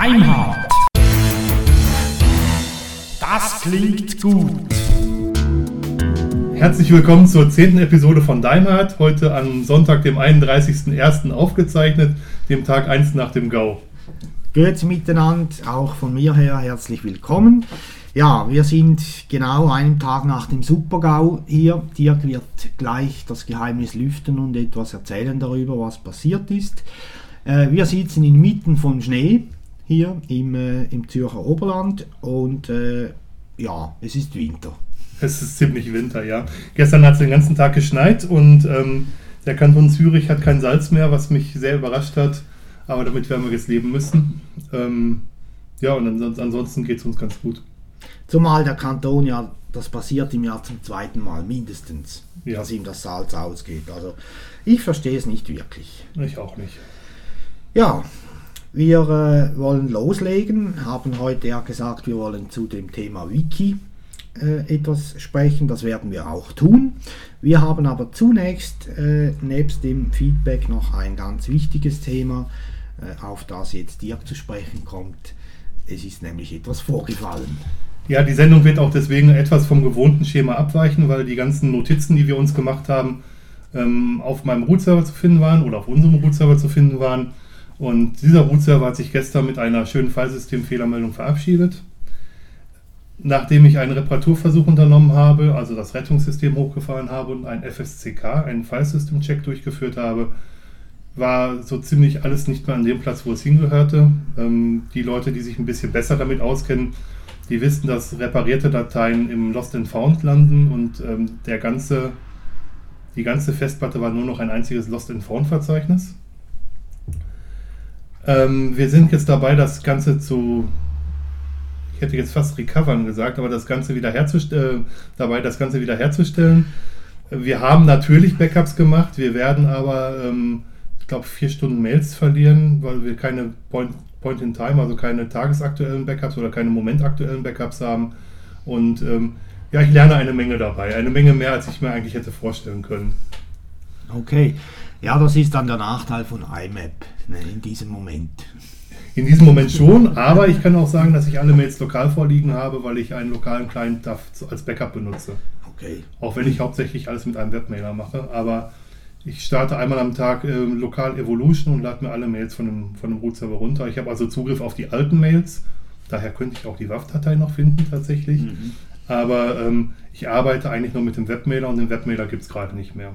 Deinhard. Das klingt gut. Herzlich willkommen zur zehnten Episode von Deinhard. Heute am Sonntag, dem 31.01. aufgezeichnet, dem Tag 1 nach dem GAU. Grüezi miteinander, auch von mir her herzlich willkommen. Ja, wir sind genau einen Tag nach dem Supergau hier. Dirk wird gleich das Geheimnis lüften und etwas erzählen darüber, was passiert ist. Äh, wir sitzen inmitten von Schnee hier im, äh, im Zürcher Oberland und äh, ja, es ist Winter. Es ist ziemlich Winter, ja. Gestern hat es den ganzen Tag geschneit und ähm, der Kanton Zürich hat kein Salz mehr, was mich sehr überrascht hat. Aber damit werden wir jetzt leben müssen. Ähm, ja, und ansonsten geht es uns ganz gut. Zumal der Kanton ja, das passiert im Jahr zum zweiten Mal mindestens, ja. dass ihm das Salz ausgeht. Also ich verstehe es nicht wirklich. Ich auch nicht. Ja, wir äh, wollen loslegen, haben heute ja gesagt, wir wollen zu dem Thema Wiki äh, etwas sprechen, das werden wir auch tun. Wir haben aber zunächst äh, nebst dem Feedback noch ein ganz wichtiges Thema, äh, auf das jetzt Dirk zu sprechen kommt. Es ist nämlich etwas vorgefallen. Ja, die Sendung wird auch deswegen etwas vom gewohnten Schema abweichen, weil die ganzen Notizen, die wir uns gemacht haben, ähm, auf meinem Root-Server zu finden waren oder auf unserem Root-Server zu finden waren. Und dieser Root-Server hat sich gestern mit einer schönen Fallsystem-Fehlermeldung verabschiedet. Nachdem ich einen Reparaturversuch unternommen habe, also das Rettungssystem hochgefahren habe und ein FSCK, einen File-System-Check durchgeführt habe, war so ziemlich alles nicht mehr an dem Platz, wo es hingehörte. Ähm, die Leute, die sich ein bisschen besser damit auskennen, die wissen, dass reparierte Dateien im Lost and Found landen und ähm, der ganze, die ganze Festplatte war nur noch ein einziges Lost and Found Verzeichnis. Ähm, wir sind jetzt dabei, das Ganze zu, ich hätte jetzt fast recovern gesagt, aber das Ganze wieder herzustellen, äh, dabei das Ganze wieder herzustellen. Wir haben natürlich Backups gemacht, wir werden aber, ähm, ich glaube, vier Stunden Mails verlieren, weil wir keine Point Point in Time, also keine tagesaktuellen Backups oder keine momentaktuellen Backups haben. Und ähm, ja, ich lerne eine Menge dabei. Eine Menge mehr, als ich mir eigentlich hätte vorstellen können. Okay. Ja, das ist dann der Nachteil von IMAP ne, in diesem Moment. In diesem Moment schon, aber ich kann auch sagen, dass ich alle Mails lokal vorliegen habe, weil ich einen lokalen Client als Backup benutze. Okay. Auch wenn ich hauptsächlich alles mit einem Webmailer mache, aber ich starte einmal am Tag äh, lokal Evolution und lade mir alle Mails von dem, von dem Root-Server runter. Ich habe also Zugriff auf die alten Mails. Daher könnte ich auch die WAF-Datei noch finden tatsächlich. Mhm. Aber ähm, ich arbeite eigentlich nur mit dem Webmailer und den Webmailer gibt es gerade nicht mehr.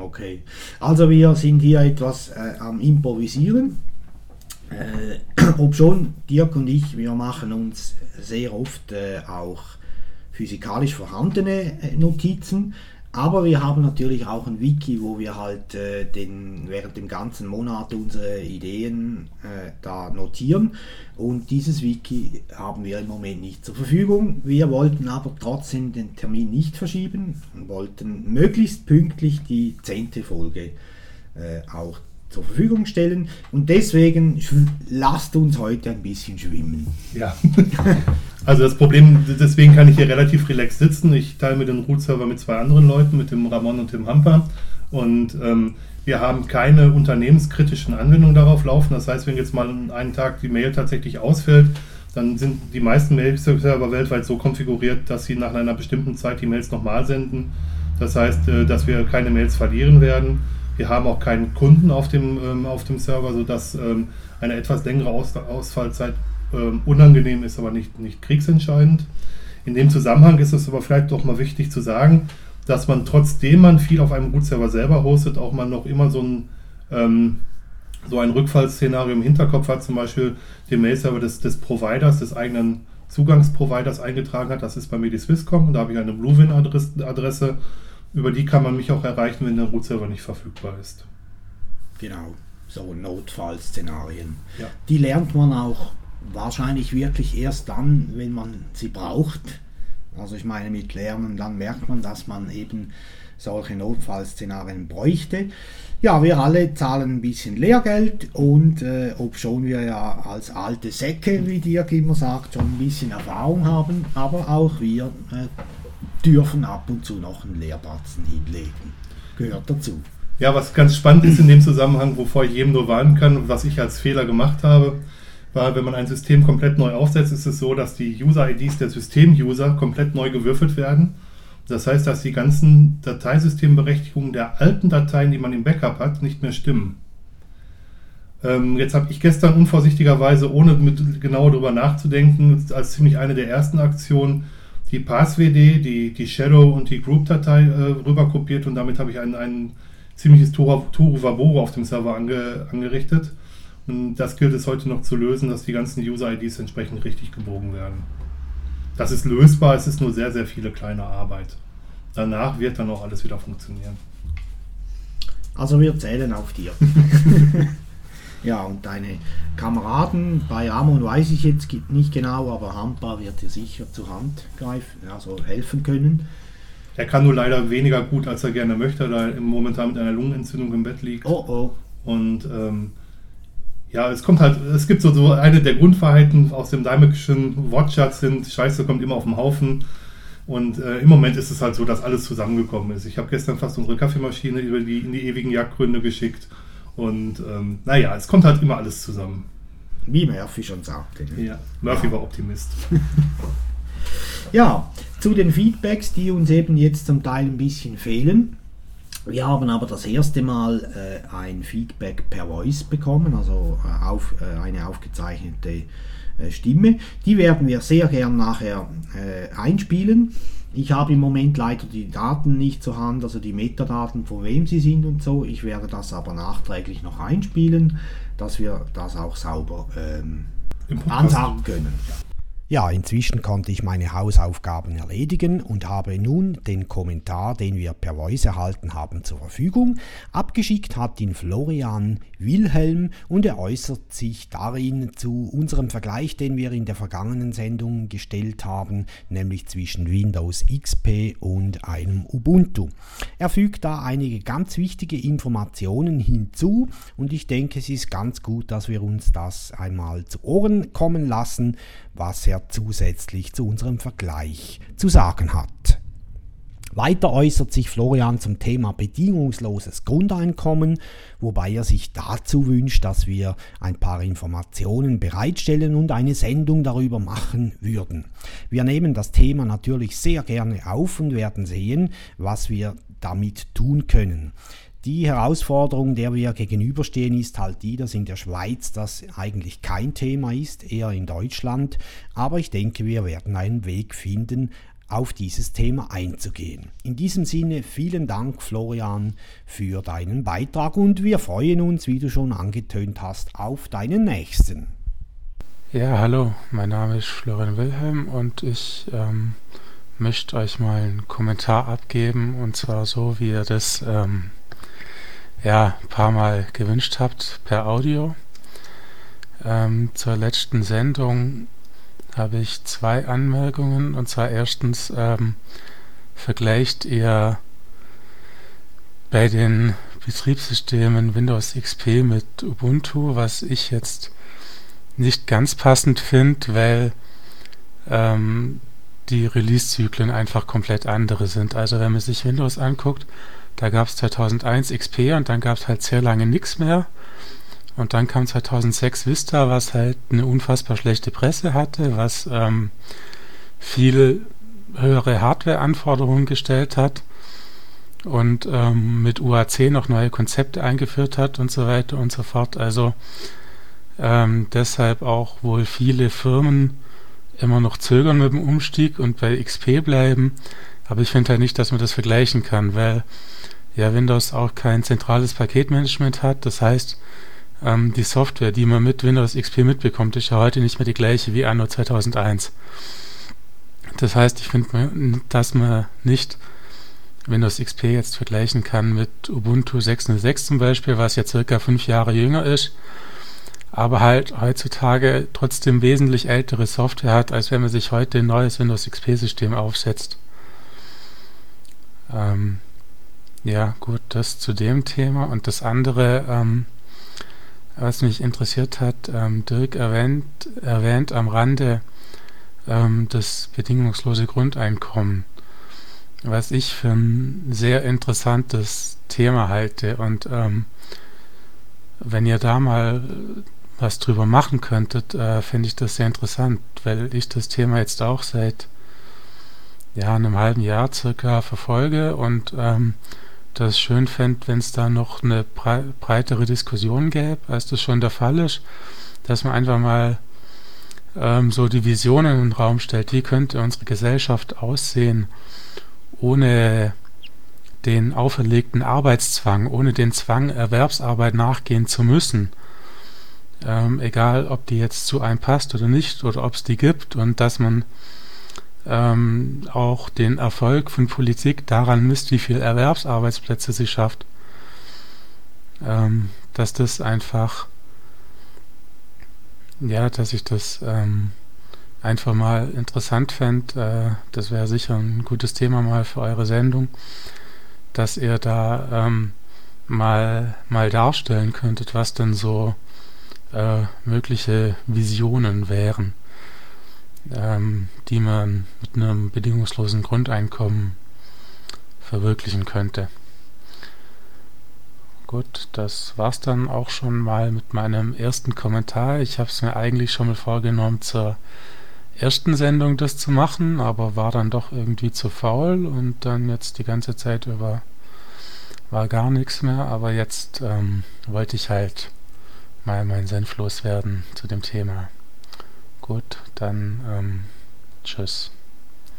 Okay, also wir sind hier etwas äh, am Improvisieren. Äh, ob schon Dirk und ich, wir machen uns sehr oft äh, auch physikalisch vorhandene äh, Notizen. Aber wir haben natürlich auch ein Wiki, wo wir halt äh, den, während dem ganzen Monat unsere Ideen äh, da notieren. Und dieses Wiki haben wir im Moment nicht zur Verfügung. Wir wollten aber trotzdem den Termin nicht verschieben und wollten möglichst pünktlich die zehnte Folge äh, auch zur Verfügung stellen. Und deswegen lasst uns heute ein bisschen schwimmen. Ja. Also das Problem, deswegen kann ich hier relativ relaxed sitzen. Ich teile mir den Root-Server mit zwei anderen Leuten, mit dem Ramon und dem Hamper. Und ähm, wir haben keine unternehmenskritischen Anwendungen darauf laufen. Das heißt, wenn jetzt mal einen Tag die Mail tatsächlich ausfällt, dann sind die meisten Mail-Server weltweit so konfiguriert, dass sie nach einer bestimmten Zeit die Mails nochmal senden. Das heißt, äh, dass wir keine Mails verlieren werden. Wir haben auch keinen Kunden auf dem, ähm, auf dem Server, sodass ähm, eine etwas längere Aus Ausfallzeit ähm, unangenehm ist, aber nicht, nicht kriegsentscheidend. In dem Zusammenhang ist es aber vielleicht doch mal wichtig zu sagen, dass man trotzdem man viel auf einem Root-Server selber hostet, auch man noch immer so ein, ähm, so ein Rückfallszenario im Hinterkopf hat, zum Beispiel den Mail-Server des, des Providers, des eigenen Zugangsproviders eingetragen hat. Das ist bei mir die Swisscom. Da habe ich eine Bluewin-Adresse über die kann man mich auch erreichen, wenn der Root-Server nicht verfügbar ist. Genau, so Notfallszenarien. Ja. Die lernt man auch wahrscheinlich wirklich erst dann, wenn man sie braucht. Also ich meine mit Lernen, dann merkt man, dass man eben solche Notfallszenarien bräuchte. Ja, wir alle zahlen ein bisschen Lehrgeld und äh, ob schon wir ja als alte Säcke, wie Dirk immer sagt, schon ein bisschen Erfahrung haben, aber auch wir äh, dürfen ab und zu noch einen Leerbatzen hinlegen. Gehört dazu. Ja, was ganz spannend ist in dem Zusammenhang, wovor ich jedem nur warnen kann, was ich als Fehler gemacht habe. weil wenn man ein System komplett neu aufsetzt, ist es so, dass die User-IDs der System-User komplett neu gewürfelt werden. Das heißt, dass die ganzen Dateisystemberechtigungen der alten Dateien, die man im Backup hat, nicht mehr stimmen. Ähm, jetzt habe ich gestern unvorsichtigerweise, ohne mit genau darüber nachzudenken, als ziemlich eine der ersten Aktionen die PassWD, die, die Shadow und die Group-Datei äh, rüberkopiert und damit habe ich ein, ein ziemliches Toru Vaboro auf dem Server ange, angerichtet. Und das gilt es heute noch zu lösen, dass die ganzen User-IDs entsprechend richtig gebogen werden. Das ist lösbar, es ist nur sehr, sehr viele kleine Arbeit. Danach wird dann auch alles wieder funktionieren. Also wir zählen auf dir. ja, und deine Kameraden bei Amon weiß ich jetzt nicht genau, aber Hampa wird dir sicher zur Hand greifen, also helfen können. Er kann nur leider weniger gut, als er gerne möchte, da er momentan mit einer Lungenentzündung im Bett liegt. Oh oh. Und ähm, ja, es kommt halt, es gibt so, so eine der Grundwahrheiten aus dem Daimekischen Wortschatz sind, Scheiße kommt immer auf den Haufen. Und äh, im Moment ist es halt so, dass alles zusammengekommen ist. Ich habe gestern fast unsere Kaffeemaschine über die, in die ewigen Jagdgründe geschickt. Und ähm, naja, es kommt halt immer alles zusammen. Wie Murphy schon sagte. Ne? Ja, Murphy ja. war Optimist. ja, zu den Feedbacks, die uns eben jetzt zum Teil ein bisschen fehlen. Wir haben aber das erste Mal äh, ein Feedback per Voice bekommen, also äh, auf, äh, eine aufgezeichnete äh, Stimme. Die werden wir sehr gern nachher äh, einspielen. Ich habe im Moment leider die Daten nicht zur Hand, also die Metadaten, von wem sie sind und so. Ich werde das aber nachträglich noch einspielen, dass wir das auch sauber ähm, ansagen können. Ja, inzwischen konnte ich meine Hausaufgaben erledigen und habe nun den Kommentar, den wir per Voice erhalten haben, zur Verfügung. Abgeschickt hat ihn Florian Wilhelm und er äußert sich darin zu unserem Vergleich, den wir in der vergangenen Sendung gestellt haben, nämlich zwischen Windows XP und einem Ubuntu. Er fügt da einige ganz wichtige Informationen hinzu und ich denke, es ist ganz gut, dass wir uns das einmal zu Ohren kommen lassen, was er zusätzlich zu unserem Vergleich zu sagen hat. Weiter äußert sich Florian zum Thema bedingungsloses Grundeinkommen, wobei er sich dazu wünscht, dass wir ein paar Informationen bereitstellen und eine Sendung darüber machen würden. Wir nehmen das Thema natürlich sehr gerne auf und werden sehen, was wir damit tun können. Die Herausforderung, der wir gegenüberstehen, ist halt die, dass in der Schweiz das eigentlich kein Thema ist, eher in Deutschland. Aber ich denke, wir werden einen Weg finden, auf dieses Thema einzugehen. In diesem Sinne vielen Dank, Florian, für deinen Beitrag und wir freuen uns, wie du schon angetönt hast, auf deinen nächsten. Ja, hallo, mein Name ist Florian Wilhelm und ich ähm, möchte euch mal einen Kommentar abgeben und zwar so, wie ihr das ähm, ja, ein paar Mal gewünscht habt per Audio. Ähm, zur letzten Sendung habe ich zwei Anmerkungen. Und zwar erstens ähm, vergleicht ihr bei den Betriebssystemen Windows XP mit Ubuntu, was ich jetzt nicht ganz passend finde, weil ähm, die Release-Zyklen einfach komplett andere sind. Also wenn man sich Windows anguckt, da gab es 2001 XP und dann gab es halt sehr lange nichts mehr. Und dann kam 2006 Vista, was halt eine unfassbar schlechte Presse hatte, was ähm, viel höhere Hardware-Anforderungen gestellt hat und ähm, mit UAC noch neue Konzepte eingeführt hat und so weiter und so fort. Also ähm, deshalb auch wohl viele Firmen immer noch zögern mit dem Umstieg und bei XP bleiben. Aber ich finde halt nicht, dass man das vergleichen kann, weil ja Windows auch kein zentrales Paketmanagement hat. Das heißt, ähm, die Software, die man mit Windows XP mitbekommt, ist ja heute nicht mehr die gleiche wie anno 2001. Das heißt, ich finde, dass man nicht Windows XP jetzt vergleichen kann mit Ubuntu 6.06 zum Beispiel, was ja circa fünf Jahre jünger ist, aber halt heutzutage trotzdem wesentlich ältere Software hat, als wenn man sich heute ein neues Windows XP-System aufsetzt. Ähm, ja, gut, das zu dem Thema. Und das andere, ähm, was mich interessiert hat, ähm, Dirk erwähnt, erwähnt am Rande ähm, das bedingungslose Grundeinkommen, was ich für ein sehr interessantes Thema halte. Und ähm, wenn ihr da mal was drüber machen könntet, äh, finde ich das sehr interessant, weil ich das Thema jetzt auch seit ja, einem halben Jahr circa verfolge und ähm, das schön fände, wenn es da noch eine brei breitere Diskussion gäbe, als das schon der Fall ist, dass man einfach mal ähm, so die Visionen in den Raum stellt, wie könnte unsere Gesellschaft aussehen, ohne den auferlegten Arbeitszwang, ohne den Zwang, Erwerbsarbeit nachgehen zu müssen. Ähm, egal, ob die jetzt zu einem passt oder nicht, oder ob es die gibt und dass man ähm, auch den Erfolg von Politik daran misst, wie viel Erwerbsarbeitsplätze sie schafft. Ähm, dass das einfach, ja, dass ich das ähm, einfach mal interessant fände. Äh, das wäre sicher ein gutes Thema mal für eure Sendung, dass ihr da ähm, mal, mal darstellen könntet, was denn so äh, mögliche Visionen wären ähm, die man mit einem bedingungslosen Grundeinkommen verwirklichen könnte. Gut, das war's dann auch schon mal mit meinem ersten Kommentar. Ich habe es mir eigentlich schon mal vorgenommen, zur ersten Sendung das zu machen, aber war dann doch irgendwie zu faul und dann jetzt die ganze Zeit über war gar nichts mehr, aber jetzt ähm, wollte ich halt mal meinen Senf loswerden zu dem Thema. Gut, dann ähm, tschüss.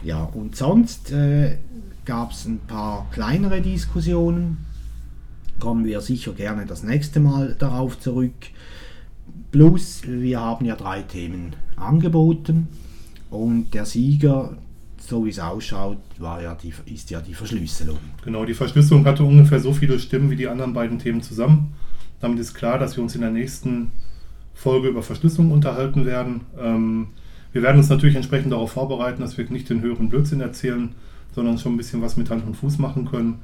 Ja, und sonst äh, gab es ein paar kleinere Diskussionen. Kommen wir sicher gerne das nächste Mal darauf zurück. Plus, wir haben ja drei Themen angeboten und der Sieger, so wie es ausschaut, war ja die, ist ja die Verschlüsselung. Genau, die Verschlüsselung hatte ungefähr so viele Stimmen wie die anderen beiden Themen zusammen. Damit ist klar, dass wir uns in der nächsten Folge über Verschlüsselung unterhalten werden. Ähm, wir werden uns natürlich entsprechend darauf vorbereiten, dass wir nicht den höheren Blödsinn erzählen, sondern schon ein bisschen was mit Hand und Fuß machen können.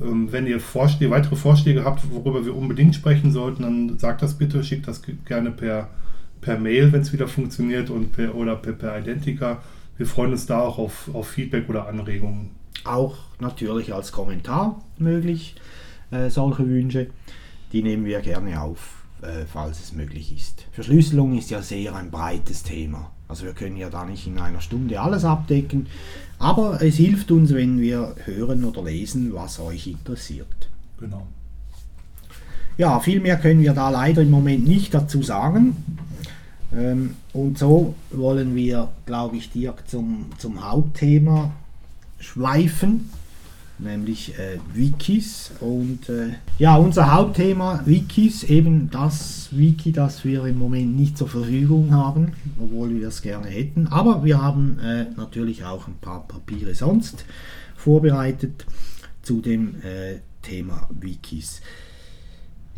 Ähm, wenn ihr Vorschläge, weitere Vorschläge habt, worüber wir unbedingt sprechen sollten, dann sagt das bitte, schickt das gerne per, per Mail, wenn es wieder funktioniert, und per, oder per, per Identica. Wir freuen uns da auch auf, auf Feedback oder Anregungen. Auch natürlich als Kommentar möglich, äh, solche Wünsche. Die nehmen wir gerne auf. Äh, falls es möglich ist. Verschlüsselung ist ja sehr ein breites Thema. Also wir können ja da nicht in einer Stunde alles abdecken, aber es hilft uns, wenn wir hören oder lesen, was euch interessiert. Genau. Ja, viel mehr können wir da leider im Moment nicht dazu sagen. Ähm, und so wollen wir, glaube ich, direkt zum, zum Hauptthema schweifen nämlich äh, Wikis. Und äh, ja, unser Hauptthema Wikis, eben das Wiki, das wir im Moment nicht zur Verfügung haben, obwohl wir es gerne hätten. Aber wir haben äh, natürlich auch ein paar Papiere sonst vorbereitet zu dem äh, Thema Wikis.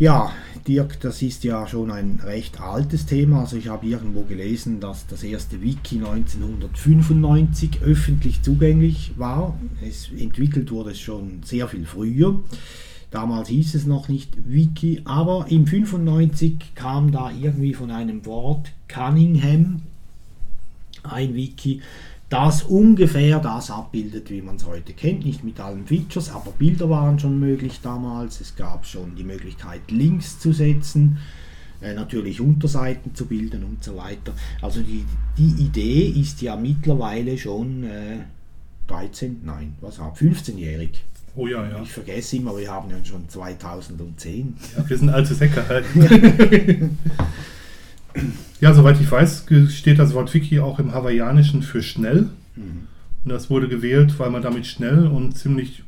Ja, Dirk, das ist ja schon ein recht altes Thema. Also ich habe irgendwo gelesen, dass das erste Wiki 1995 öffentlich zugänglich war. Es entwickelt wurde es schon sehr viel früher. Damals hieß es noch nicht Wiki, aber im 95 kam da irgendwie von einem Wort Cunningham ein Wiki das ungefähr das abbildet, wie man es heute kennt. Nicht mit allen Features, aber Bilder waren schon möglich damals. Es gab schon die Möglichkeit, Links zu setzen, äh, natürlich Unterseiten zu bilden und so weiter. Also die, die Idee ist ja mittlerweile schon äh, 13, nein, was haben 15-jährig. Oh ja, ja. Ich vergesse immer, wir haben ja schon 2010. Ja, wir sind alte Säcke halt. Ja, soweit ich weiß, steht das Wort Wiki auch im Hawaiianischen für schnell. Mhm. Und das wurde gewählt, weil man damit schnell und ziemlich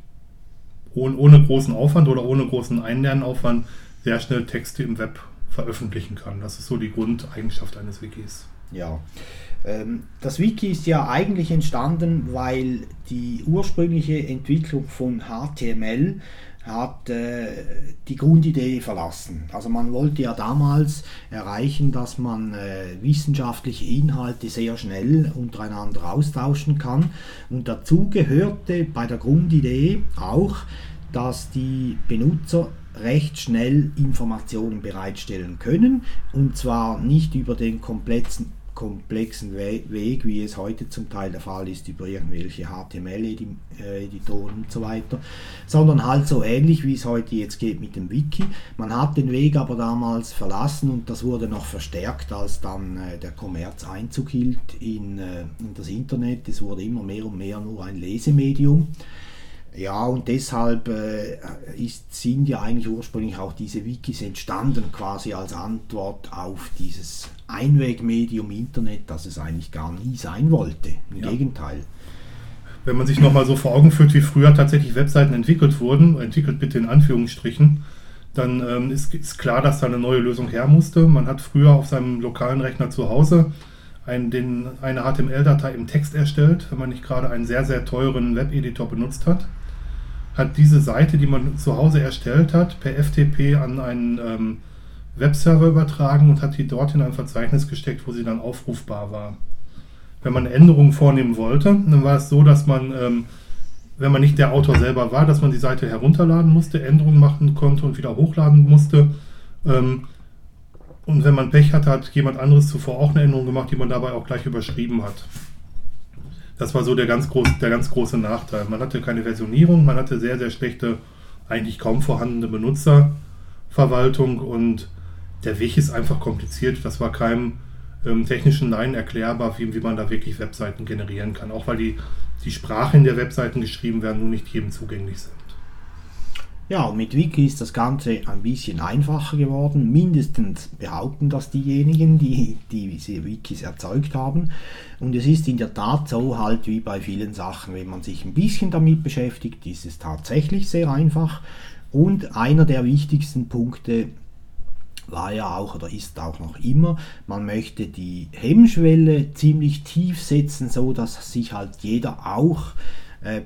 ohne, ohne großen Aufwand oder ohne großen Einlernaufwand sehr schnell Texte im Web veröffentlichen kann. Das ist so die Grundeigenschaft eines Wikis. Ja, ähm, das Wiki ist ja eigentlich entstanden, weil die ursprüngliche Entwicklung von HTML hat äh, die Grundidee verlassen. Also man wollte ja damals erreichen, dass man äh, wissenschaftliche Inhalte sehr schnell untereinander austauschen kann. Und dazu gehörte bei der Grundidee auch, dass die Benutzer recht schnell Informationen bereitstellen können und zwar nicht über den kompletten komplexen We Weg, wie es heute zum Teil der Fall ist, über irgendwelche HTML-Editoren und so weiter, sondern halt so ähnlich, wie es heute jetzt geht mit dem Wiki. Man hat den Weg aber damals verlassen und das wurde noch verstärkt, als dann äh, der Kommerz Einzug hielt in, äh, in das Internet. Es wurde immer mehr und mehr nur ein Lesemedium. Ja, und deshalb äh, ist, sind ja eigentlich ursprünglich auch diese Wikis entstanden, quasi als Antwort auf dieses Einwegmedium Internet, das es eigentlich gar nie sein wollte. Im Ja. Gegenteil. Wenn man sich nochmal so vor Augen führt, wie früher tatsächlich Webseiten entwickelt wurden, entwickelt bitte in Anführungsstrichen, dann ähm, ist, ist klar, dass da eine neue Lösung her musste. Man hat früher auf seinem lokalen Rechner zu Hause ein, den, eine HTML-Datei im Text erstellt, wenn man nicht gerade einen sehr, sehr teuren Webeditor benutzt hat. Hat diese Seite, die man zu Hause erstellt hat, per FTP an einen ähm, Webserver übertragen und hat die dort in ein Verzeichnis gesteckt, wo sie dann aufrufbar war. Wenn man Änderungen vornehmen wollte, dann war es so, dass man, ähm, wenn man nicht der Autor selber war, dass man die Seite herunterladen musste, Änderungen machen konnte und wieder hochladen musste. Ähm, und wenn man Pech hatte, hat jemand anderes zuvor auch eine Änderung gemacht, die man dabei auch gleich überschrieben hat. Das war so der ganz, groß, der ganz große Nachteil. Man hatte keine Versionierung, man hatte sehr, sehr schlechte, eigentlich kaum vorhandene Benutzerverwaltung und der Weg ist einfach kompliziert. Das war keinem ähm, technischen Laien erklärbar, wie, wie man da wirklich Webseiten generieren kann. Auch weil die, die Sprache in der Webseiten geschrieben werden, nur nicht jedem zugänglich sind. Ja, mit Wiki ist das Ganze ein bisschen einfacher geworden. Mindestens behaupten das diejenigen, die, die diese Wikis erzeugt haben. Und es ist in der Tat so, halt wie bei vielen Sachen, wenn man sich ein bisschen damit beschäftigt, ist es tatsächlich sehr einfach. Und einer der wichtigsten Punkte war ja auch oder ist auch noch immer, man möchte die Hemmschwelle ziemlich tief setzen, so dass sich halt jeder auch äh,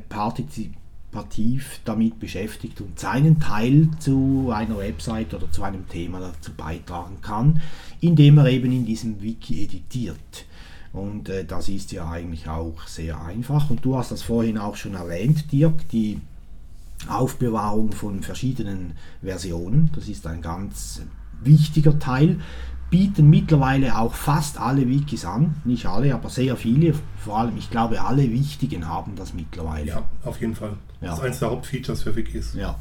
partizipativ damit beschäftigt und seinen Teil zu einer Website oder zu einem Thema dazu beitragen kann, indem er eben in diesem Wiki editiert. Und äh, das ist ja eigentlich auch sehr einfach. Und du hast das vorhin auch schon erwähnt, Dirk, die Aufbewahrung von verschiedenen Versionen. Das ist ein ganz wichtiger Teil. Bieten mittlerweile auch fast alle Wikis an. Nicht alle, aber sehr viele. Vor allem, ich glaube, alle wichtigen haben das mittlerweile. Ja, auf jeden Fall. Ja. Das ist eines der Hauptfeatures für Wikis. Ja.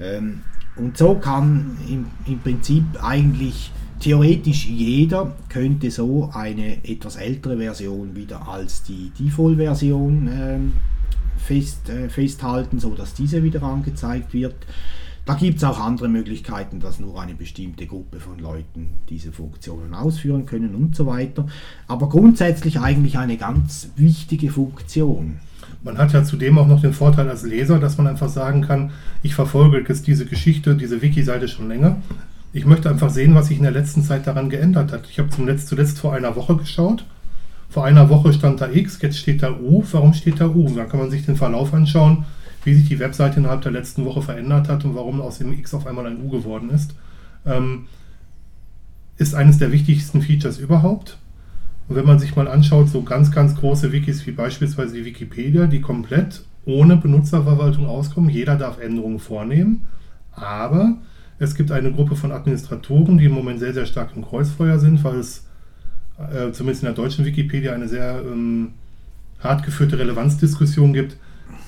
Ähm, und so kann im, im Prinzip eigentlich theoretisch jeder könnte so eine etwas ältere Version wieder als die Default-Version ähm, fest, äh, festhalten, so dass diese wieder angezeigt wird. Da gibt es auch andere Möglichkeiten, dass nur eine bestimmte Gruppe von Leuten diese Funktionen ausführen können und so weiter. Aber grundsätzlich eigentlich eine ganz wichtige Funktion. Man hat ja zudem auch noch den Vorteil als Leser, dass man einfach sagen kann, ich verfolge jetzt diese Geschichte, diese Wiki-Seite schon länger. Ich möchte einfach sehen, was sich in der letzten Zeit daran geändert hat. Ich habe zuletzt, zuletzt vor einer Woche geschaut. Vor einer Woche stand da X, jetzt steht da U. Warum steht da U? Dann kann man sich den Verlauf anschauen, wie sich die Webseite innerhalb der letzten Woche verändert hat und warum aus dem X auf einmal ein U geworden ist. Ähm, ist eines der wichtigsten Features überhaupt. Und wenn man sich mal anschaut, so ganz, ganz große Wikis wie beispielsweise die Wikipedia, die komplett ohne Benutzerverwaltung auskommen, jeder darf Änderungen vornehmen, aber es gibt eine Gruppe von Administratoren, die im Moment sehr, sehr stark im Kreuzfeuer sind, weil es äh, zumindest in der deutschen Wikipedia eine sehr ähm, hart geführte Relevanzdiskussion gibt,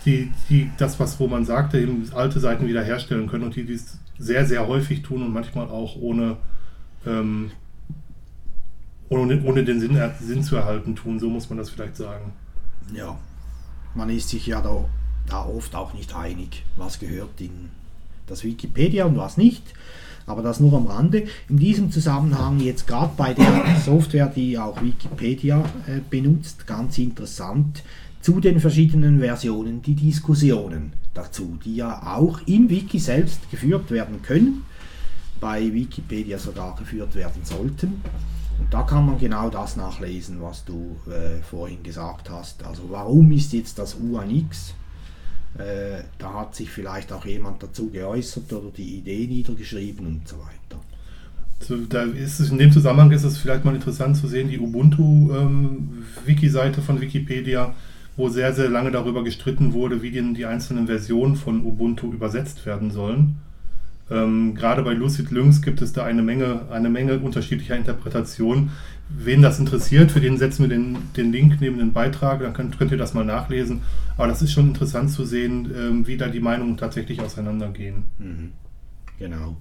die, die das, was wo man sagte, eben alte Seiten wiederherstellen können und die dies sehr, sehr häufig tun und manchmal auch ohne, ähm, ohne, ohne den Sinn, Sinn zu erhalten tun, so muss man das vielleicht sagen. Ja, man ist sich ja da, da oft auch nicht einig, was gehört in das Wikipedia und was nicht. Aber das nur am Rande. In diesem Zusammenhang jetzt gerade bei der Software, die auch Wikipedia äh, benutzt, ganz interessant zu den verschiedenen Versionen die Diskussionen dazu, die ja auch im Wiki selbst geführt werden können, bei Wikipedia sogar geführt werden sollten. Und da kann man genau das nachlesen, was du äh, vorhin gesagt hast. Also warum ist jetzt das U ein X? Äh, da hat sich vielleicht auch jemand dazu geäußert oder die Idee niedergeschrieben und so weiter. Da ist es in dem Zusammenhang ist es vielleicht mal interessant zu sehen, die Ubuntu-Wiki-Seite ähm, von Wikipedia, wo sehr, sehr lange darüber gestritten wurde, wie denn die einzelnen Versionen von Ubuntu übersetzt werden sollen. Ähm, gerade bei Lucid Lynx gibt es da eine Menge, eine Menge unterschiedlicher Interpretationen. Wen das interessiert, für den setzen wir den, den Link neben den Beitrag, dann könnt, könnt ihr das mal nachlesen. Aber das ist schon interessant zu sehen, ähm, wie da die Meinungen tatsächlich auseinandergehen. Mhm. Genau.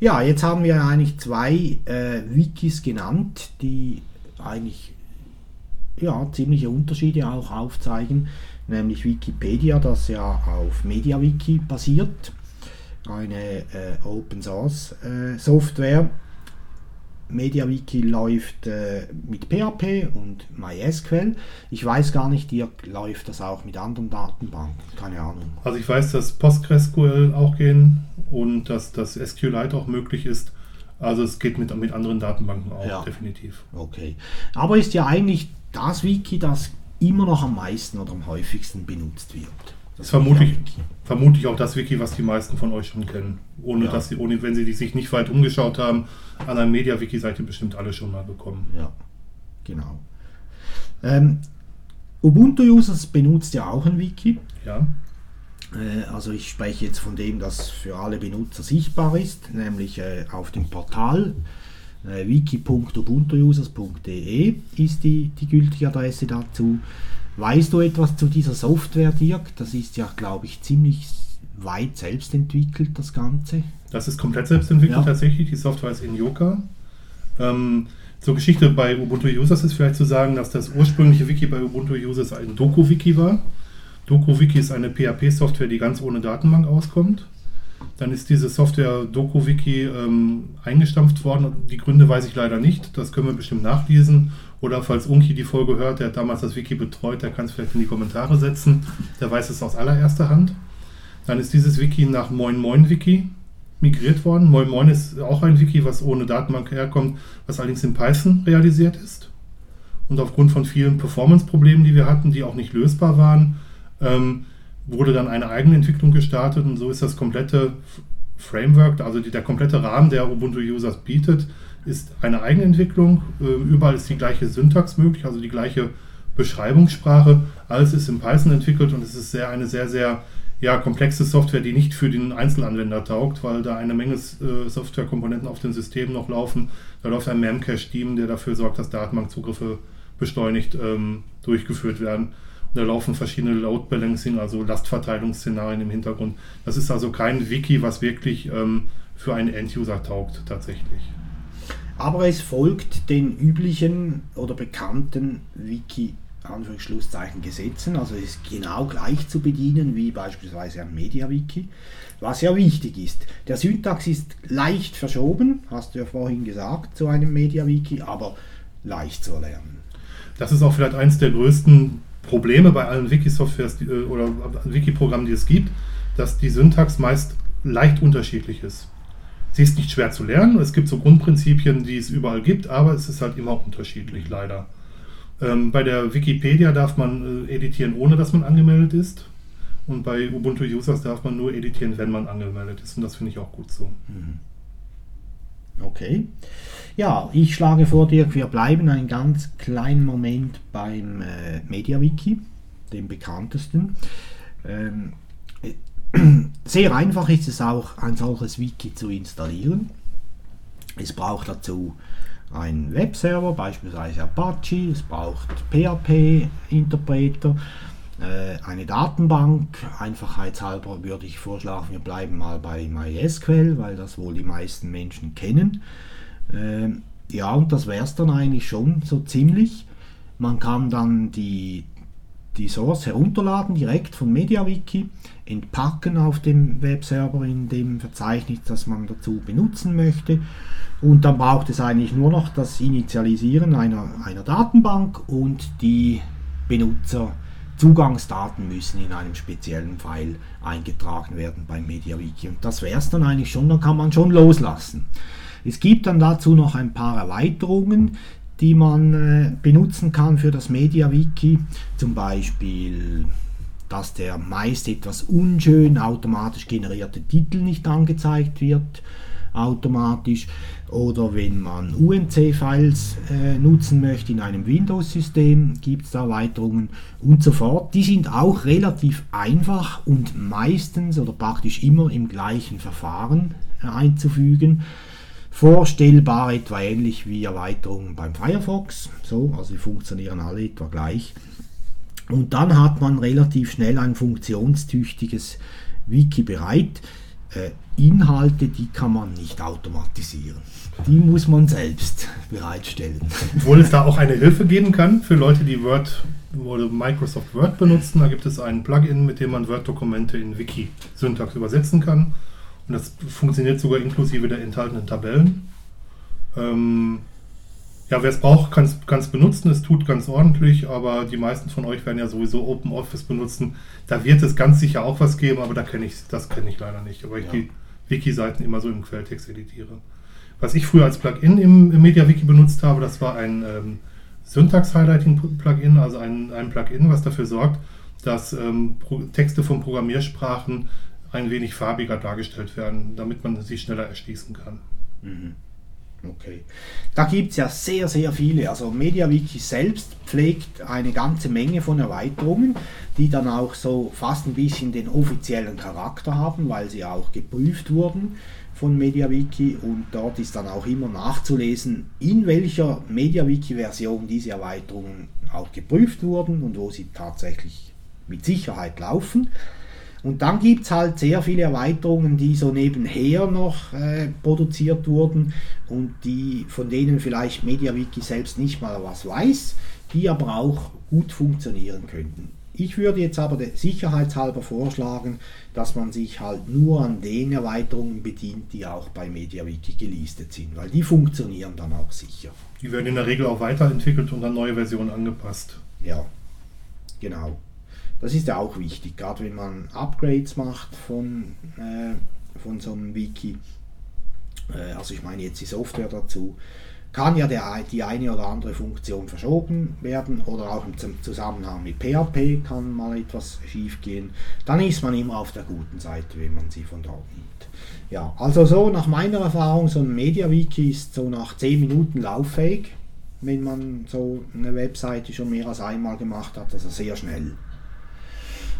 Ja, jetzt haben wir eigentlich zwei äh, Wikis genannt, die eigentlich ja, ziemliche Unterschiede auch aufzeigen, nämlich Wikipedia, das ja auf MediaWiki basiert, eine äh, Open Source äh, Software. MediaWiki läuft äh, mit PHP und MySQL. Ich weiß gar nicht, Dirk, läuft das auch mit anderen Datenbanken? Keine Ahnung. Also ich weiß, dass PostgreSQL auch gehen und dass das SQLite auch möglich ist. Also es geht mit, mit anderen Datenbanken auch, Ja. definitiv. Okay. Aber ist ja eigentlich das Wiki, das immer noch am meisten oder am häufigsten benutzt wird. Das ist vermutlich, vermutlich auch das Wiki, was die meisten von euch schon kennen. Ohne Ja. dass sie, ohne, wenn sie sich nicht weit umgeschaut haben, an einem Media-Wiki seid ihr bestimmt alle schon mal bekommen. Ja, genau. Ähm, Ubuntu-Users benutzt ja auch ein Wiki. Ja, Äh, also ich spreche jetzt von dem, das für alle Benutzer sichtbar ist, nämlich äh, auf dem Portal äh, wiki.ubuntuusers.de ist die, die gültige Adresse dazu. Weißt du etwas zu dieser Software, Dirk? Das ist ja, glaube ich, ziemlich weit selbst entwickelt, das Ganze. das ist komplett selbst entwickelt Ja. tatsächlich. Die Software ist in Yoka. Ähm, zur Geschichte bei Ubuntu Users ist vielleicht zu sagen, dass das ursprüngliche Wiki bei Ubuntu Users ein Doku-Wiki war. DokuWiki ist eine PHP-Software, die ganz ohne Datenbank auskommt. Dann ist diese Software DokuWiki ähm, eingestampft worden. Die Gründe weiß ich leider nicht. Das können wir bestimmt nachlesen. Oder falls Unki die Folge hört, der hat damals das Wiki betreut, der kann es vielleicht in die Kommentare setzen. Der weiß es aus allererster Hand. Dann ist dieses Wiki nach Moin Moin Wiki migriert worden. Moin Moin ist auch ein Wiki, was ohne Datenbank herkommt, was allerdings in Python realisiert ist. Und aufgrund von vielen Performance-Problemen, die wir hatten, die auch nicht lösbar waren, ähm, wurde dann eine eigene Entwicklung gestartet und so ist das komplette Framework, also die, der komplette Rahmen, der Ubuntu Users bietet, ist eine eigene Entwicklung. Äh, überall ist die gleiche Syntax möglich, also die gleiche Beschreibungssprache. Alles ist in Python entwickelt und es ist sehr, eine sehr, sehr ja, komplexe Software, die nicht für den Einzelanwender taugt, weil da eine Menge äh, Softwarekomponenten auf den Systemen noch laufen. Da läuft ein Memcache-Team, der dafür sorgt, dass Datenbankzugriffe beschleunigt ähm, durchgeführt werden. Da laufen verschiedene Load Balancing, also Lastverteilungsszenarien im Hintergrund. Das ist also kein Wiki, was wirklich ähm, für einen End-User taugt tatsächlich. Aber es folgt den üblichen oder bekannten Wiki Anführungsschlusszeichen Gesetzen, also es ist genau gleich zu bedienen wie beispielsweise ein MediaWiki, was ja wichtig ist. Der Syntax ist leicht verschoben, hast du ja vorhin gesagt, zu einem MediaWiki, aber leicht zu erlernen. Das ist auch vielleicht eines der größten Probleme bei allen Wiki-Softwares äh, oder Wiki-Programmen, die es gibt, dass die Syntax meist leicht unterschiedlich ist. Sie ist nicht schwer zu lernen, es gibt so Grundprinzipien, die es überall gibt, aber es ist halt immer unterschiedlich, leider. Ähm, bei der Wikipedia darf man äh, editieren, ohne dass man angemeldet ist. Und bei Ubuntu Users darf man nur editieren, wenn man angemeldet ist. Und das finde ich auch gut so. Okay. Ja, ich schlage vor, Dirk, wir bleiben einen ganz kleinen Moment beim äh, MediaWiki, dem bekanntesten. Ähm, äh, sehr einfach ist es auch, ein solches Wiki zu installieren. Es braucht dazu einen Webserver, beispielsweise Apache, es braucht PHP-Interpreter, eine Datenbank. Einfachheitshalber würde ich vorschlagen, wir bleiben mal bei MySQL, weil das wohl die meisten Menschen kennen. Ähm, ja, und das wäre es dann eigentlich schon so ziemlich. Man kann dann die, die Source herunterladen, direkt von MediaWiki, entpacken auf dem Webserver in dem Verzeichnis, das man dazu benutzen möchte. Und dann braucht es eigentlich nur noch das Initialisieren einer, einer Datenbank und die Benutzerzugangsdaten müssen in einem speziellen File eingetragen werden beim MediaWiki. Und das wäre es dann eigentlich schon, dann kann man schon loslassen. Es gibt dann dazu noch ein paar Erweiterungen, die man äh, benutzen kann für das MediaWiki. Zum Beispiel, dass der meist etwas unschön automatisch generierte Titel nicht angezeigt wird automatisch oder wenn man UNC-Files äh, nutzen möchte in einem Windows-System, gibt es da Erweiterungen und so fort. Die sind auch relativ einfach und meistens oder praktisch immer im gleichen Verfahren einzufügen. Vorstellbar etwa ähnlich wie Erweiterungen beim Firefox. So, also die funktionieren alle etwa gleich. Und dann hat man relativ schnell ein funktionstüchtiges Wiki bereit. Äh, Inhalte, die kann man nicht automatisieren. Die muss man selbst bereitstellen. Obwohl es da auch eine Hilfe geben kann für Leute, die Word oder Microsoft Word benutzen. Da gibt es ein Plugin, mit dem man Word-Dokumente in Wiki-Syntax übersetzen kann. Und das funktioniert sogar inklusive der enthaltenen Tabellen. Ähm, ja, wer es braucht, kann es benutzen. Es tut ganz ordentlich, aber die meisten von euch werden ja sowieso OpenOffice benutzen. Da wird es ganz sicher auch was geben, aber da kenne ich, das kenne ich leider nicht. Aber ich ja. die Wiki-Seiten immer so im Quelltext editiere. Was ich früher als Plugin im, im MediaWiki benutzt habe, das war ein ähm, Syntax-Highlighting-Plugin, also ein, ein Plugin, was dafür sorgt, dass ähm, Texte von Programmiersprachen ein wenig farbiger dargestellt werden, damit man sie schneller erschließen kann. Mhm. Okay. Da gibt es ja sehr, sehr viele. Also MediaWiki selbst pflegt eine ganze Menge von Erweiterungen, die dann auch so fast ein bisschen den offiziellen Charakter haben, weil sie auch geprüft wurden von MediaWiki und dort ist dann auch immer nachzulesen, in welcher MediaWiki-Version diese Erweiterungen auch geprüft wurden und wo sie tatsächlich mit Sicherheit laufen. Und dann gibt es halt sehr viele Erweiterungen, die so nebenher noch äh, produziert wurden und die, von denen vielleicht MediaWiki selbst nicht mal was weiß, die aber auch gut funktionieren könnten. Ich würde jetzt aber sicherheitshalber vorschlagen, dass man sich halt nur an den Erweiterungen bedient, die auch bei MediaWiki gelistet sind, weil die funktionieren dann auch sicher. Die werden in der Regel auch weiterentwickelt und an neue Versionen angepasst. Ja, genau. Das ist ja auch wichtig, gerade wenn man Upgrades macht von, äh, von so einem Wiki. Äh, also ich meine jetzt die Software dazu. Kann ja der, die eine oder andere Funktion verschoben werden oder auch im Zusammenhang mit PHP kann mal etwas schief gehen. Dann ist man immer auf der guten Seite, wenn man sie von dort nimmt. Ja, also so nach meiner Erfahrung, so ein MediaWiki ist so nach 10 Minuten lauffähig, wenn man so eine Webseite schon mehr als einmal gemacht hat, also sehr schnell.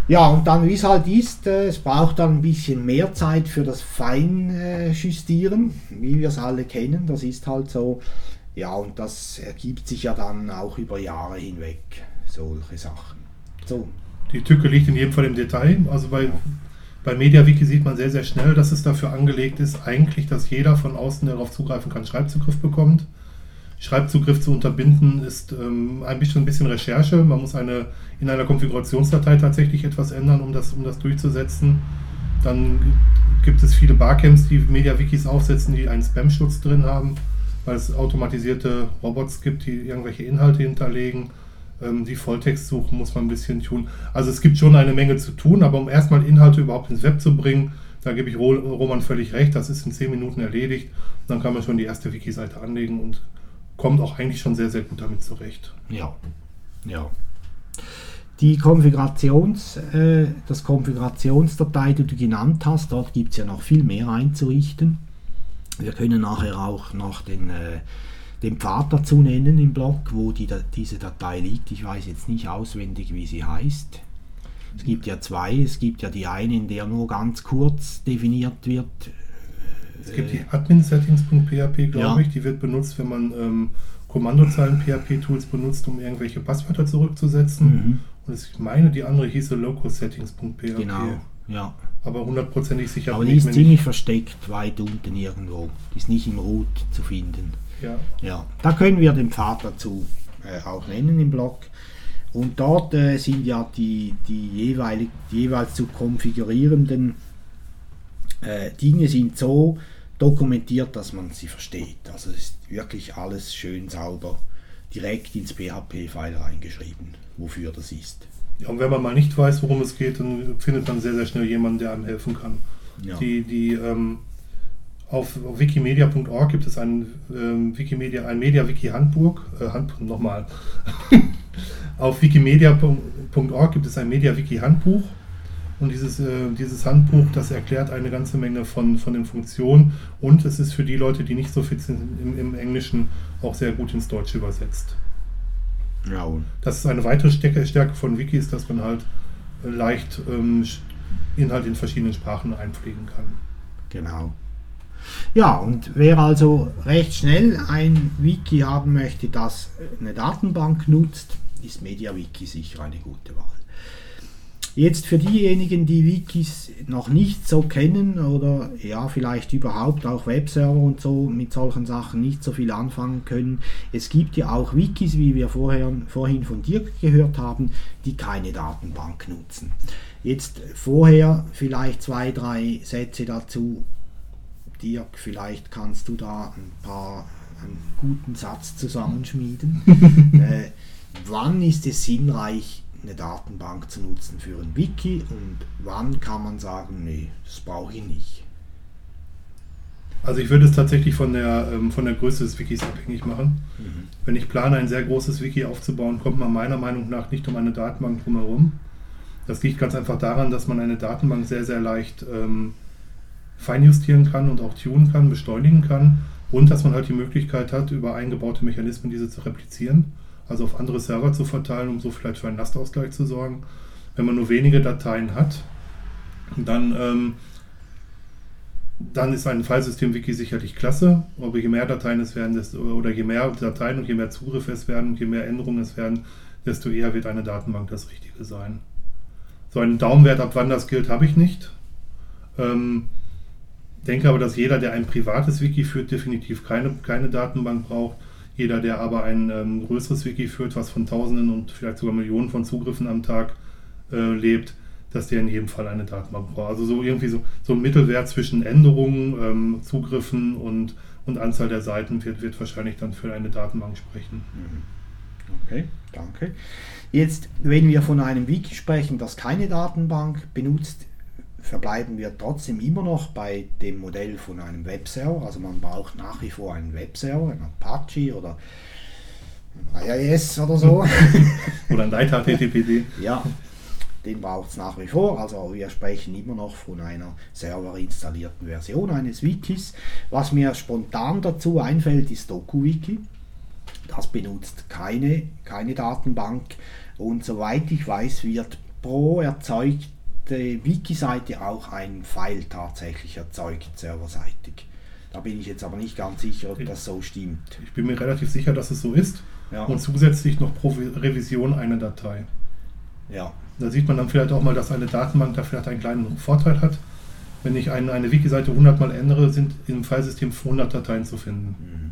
Ja, und dann, wie es halt ist, äh, es braucht dann ein bisschen mehr Zeit für das Feinjustieren, wie wir es alle kennen. Das ist halt so. Ja, und das ergibt sich ja dann auch über Jahre hinweg, solche Sachen. So. Die Tücke liegt in jedem Fall im Detail. Also bei, bei MediaWiki sieht man sehr, sehr schnell, dass es dafür angelegt ist, eigentlich, dass jeder von außen darauf zugreifen kann, Schreibzugriff bekommt. Schreibzugriff zu unterbinden, ist ähm, ein bisschen, ein bisschen Recherche. Man muss eine, in einer Konfigurationsdatei tatsächlich etwas ändern, um das, um das durchzusetzen. Dann gibt es viele Barcamps, die MediaWikis aufsetzen, die einen Spam-Schutz drin haben, weil es automatisierte Robots gibt, die irgendwelche Inhalte hinterlegen. Ähm, die Volltextsuche muss man ein bisschen tun. Also es gibt schon eine Menge zu tun, aber um erstmal Inhalte überhaupt ins Web zu bringen, da gebe ich Roman völlig recht, das ist in 10 Minuten erledigt. Dann kann man schon die erste Wiki-Seite anlegen und kommt auch eigentlich schon sehr, sehr gut damit zurecht. Ja, ja. Die Konfigurations, äh, das Konfigurationsdatei, die du genannt hast, dort gibt es ja noch viel mehr einzurichten. Wir können nachher auch noch den, äh, den Pfad dazu nennen im Blog, wo die, diese Datei liegt. Ich weiß jetzt nicht auswendig, wie sie heißt. Es gibt ja zwei. Es gibt ja die eine, in der nur ganz kurz definiert wird, es gibt die admin-settings.php, glaube ja. ich, die wird benutzt, wenn man ähm, Kommandozeilen-PHP-Tools benutzt, um irgendwelche Passwörter zurückzusetzen. Mhm. Und ich meine, die andere hieße locosettings.php. Genau, ja. Aber hundertprozentig sicher Aber die ist ziemlich versteckt, weit unten irgendwo. Die ist nicht im Root zu finden. Ja. ja. Da können wir den Pfad dazu äh, auch nennen im Blog. Und dort äh, sind ja die, die, jeweilig, die jeweils zu konfigurierenden äh, Dinge sind so dokumentiert, dass man sie versteht. Also es ist wirklich alles schön sauber direkt ins PHP-File reingeschrieben, wofür das ist. Ja, und wenn man mal nicht weiß, worum es geht, dann findet man sehr, sehr schnell jemanden, der einem helfen kann. Ja. Die, die, ähm, auf, auf wikimedia.org gibt es ein ähm, Wikimedia, ein Media-Wiki-Handbuch. Äh, Hand, nochmal. auf wikimedia.org gibt es ein Media-Wiki-Handbuch und dieses, äh, dieses Handbuch, das erklärt eine ganze Menge von, von den Funktionen und es ist für die Leute, die nicht so fit sind im, im Englischen, auch sehr gut ins Deutsche übersetzt. Ja. Das ist eine weitere Stärke von Wikis, dass man halt leicht ähm, Inhalt in verschiedenen Sprachen einpflegen kann. Genau. Ja, und wer also recht schnell ein Wiki haben möchte, das eine Datenbank nutzt, ist MediaWiki sicher eine gute Wahl. Jetzt für diejenigen, die Wikis noch nicht so kennen oder ja, vielleicht überhaupt auch Webserver und so mit solchen Sachen nicht so viel anfangen können, es gibt ja auch Wikis, wie wir vorher, vorhin von dir gehört haben, die keine Datenbank nutzen. Jetzt vorher vielleicht zwei, drei Sätze dazu. Dirk, vielleicht kannst du da ein paar einen guten Satz zusammenschmieden. äh, wann ist es sinnreich, eine Datenbank zu nutzen für ein Wiki und wann kann man sagen, nee, das brauche ich nicht? Also ich würde es tatsächlich von der, ähm, von der Größe des Wikis abhängig machen. Mhm. Wenn ich plane, ein sehr großes Wiki aufzubauen, kommt man meiner Meinung nach nicht um eine Datenbank drumherum. Das liegt ganz einfach daran, dass man eine Datenbank sehr, sehr leicht ähm, feinjustieren kann und auch tunen kann, beschleunigen kann und dass man halt die Möglichkeit hat, über eingebaute Mechanismen diese zu replizieren also auf andere Server zu verteilen, um so vielleicht für einen Lastausgleich zu sorgen. Wenn man nur wenige Dateien hat, dann, ähm, dann ist ein Filesystem-Wiki sicherlich klasse. Aber je mehr Dateien es werden, desto, oder je mehr Dateien und je mehr Zugriff es werden, je mehr Änderungen es werden, desto eher wird eine Datenbank das Richtige sein. So einen Daumenwert, ab wann das gilt, habe ich nicht. Ähm, denke aber, dass jeder, der ein privates Wiki führt, definitiv keine, keine Datenbank braucht. Jeder, der aber ein ähm, größeres Wiki führt, was von Tausenden und vielleicht sogar Millionen von Zugriffen am Tag äh, lebt, dass der in jedem Fall eine Datenbank braucht. Also so irgendwie so, so ein Mittelwert zwischen Änderungen, ähm, Zugriffen und, und Anzahl der Seiten wird, wird wahrscheinlich dann für eine Datenbank sprechen. Mhm. Okay, danke. Jetzt, wenn wir von einem Wiki sprechen, das keine Datenbank benutzt, verbleiben wir trotzdem immer noch bei dem Modell von einem Webserver. Also man braucht nach wie vor einen Webserver, ein Apache oder IIS oder so. oder ein Leiter HTTPD. Ja, den braucht es nach wie vor. Also wir sprechen immer noch von einer serverinstallierten Version eines Wikis. Was mir spontan dazu einfällt, ist DokuWiki. Das benutzt keine, keine Datenbank und soweit ich weiß, wird pro erzeugt die Wiki-Seite auch ein File tatsächlich erzeugt, serverseitig. Da bin ich jetzt aber nicht ganz sicher, ob das so stimmt. Ich bin mir relativ sicher, dass es so ist. Ja. Und zusätzlich noch pro Revision eine Datei. Ja. Da sieht man dann vielleicht auch mal, dass eine Datenbank da vielleicht einen kleinen Vorteil hat. Wenn ich eine, eine Wiki-Seite 100 Mal ändere, sind im Filesystem 100 Dateien zu finden. Mhm.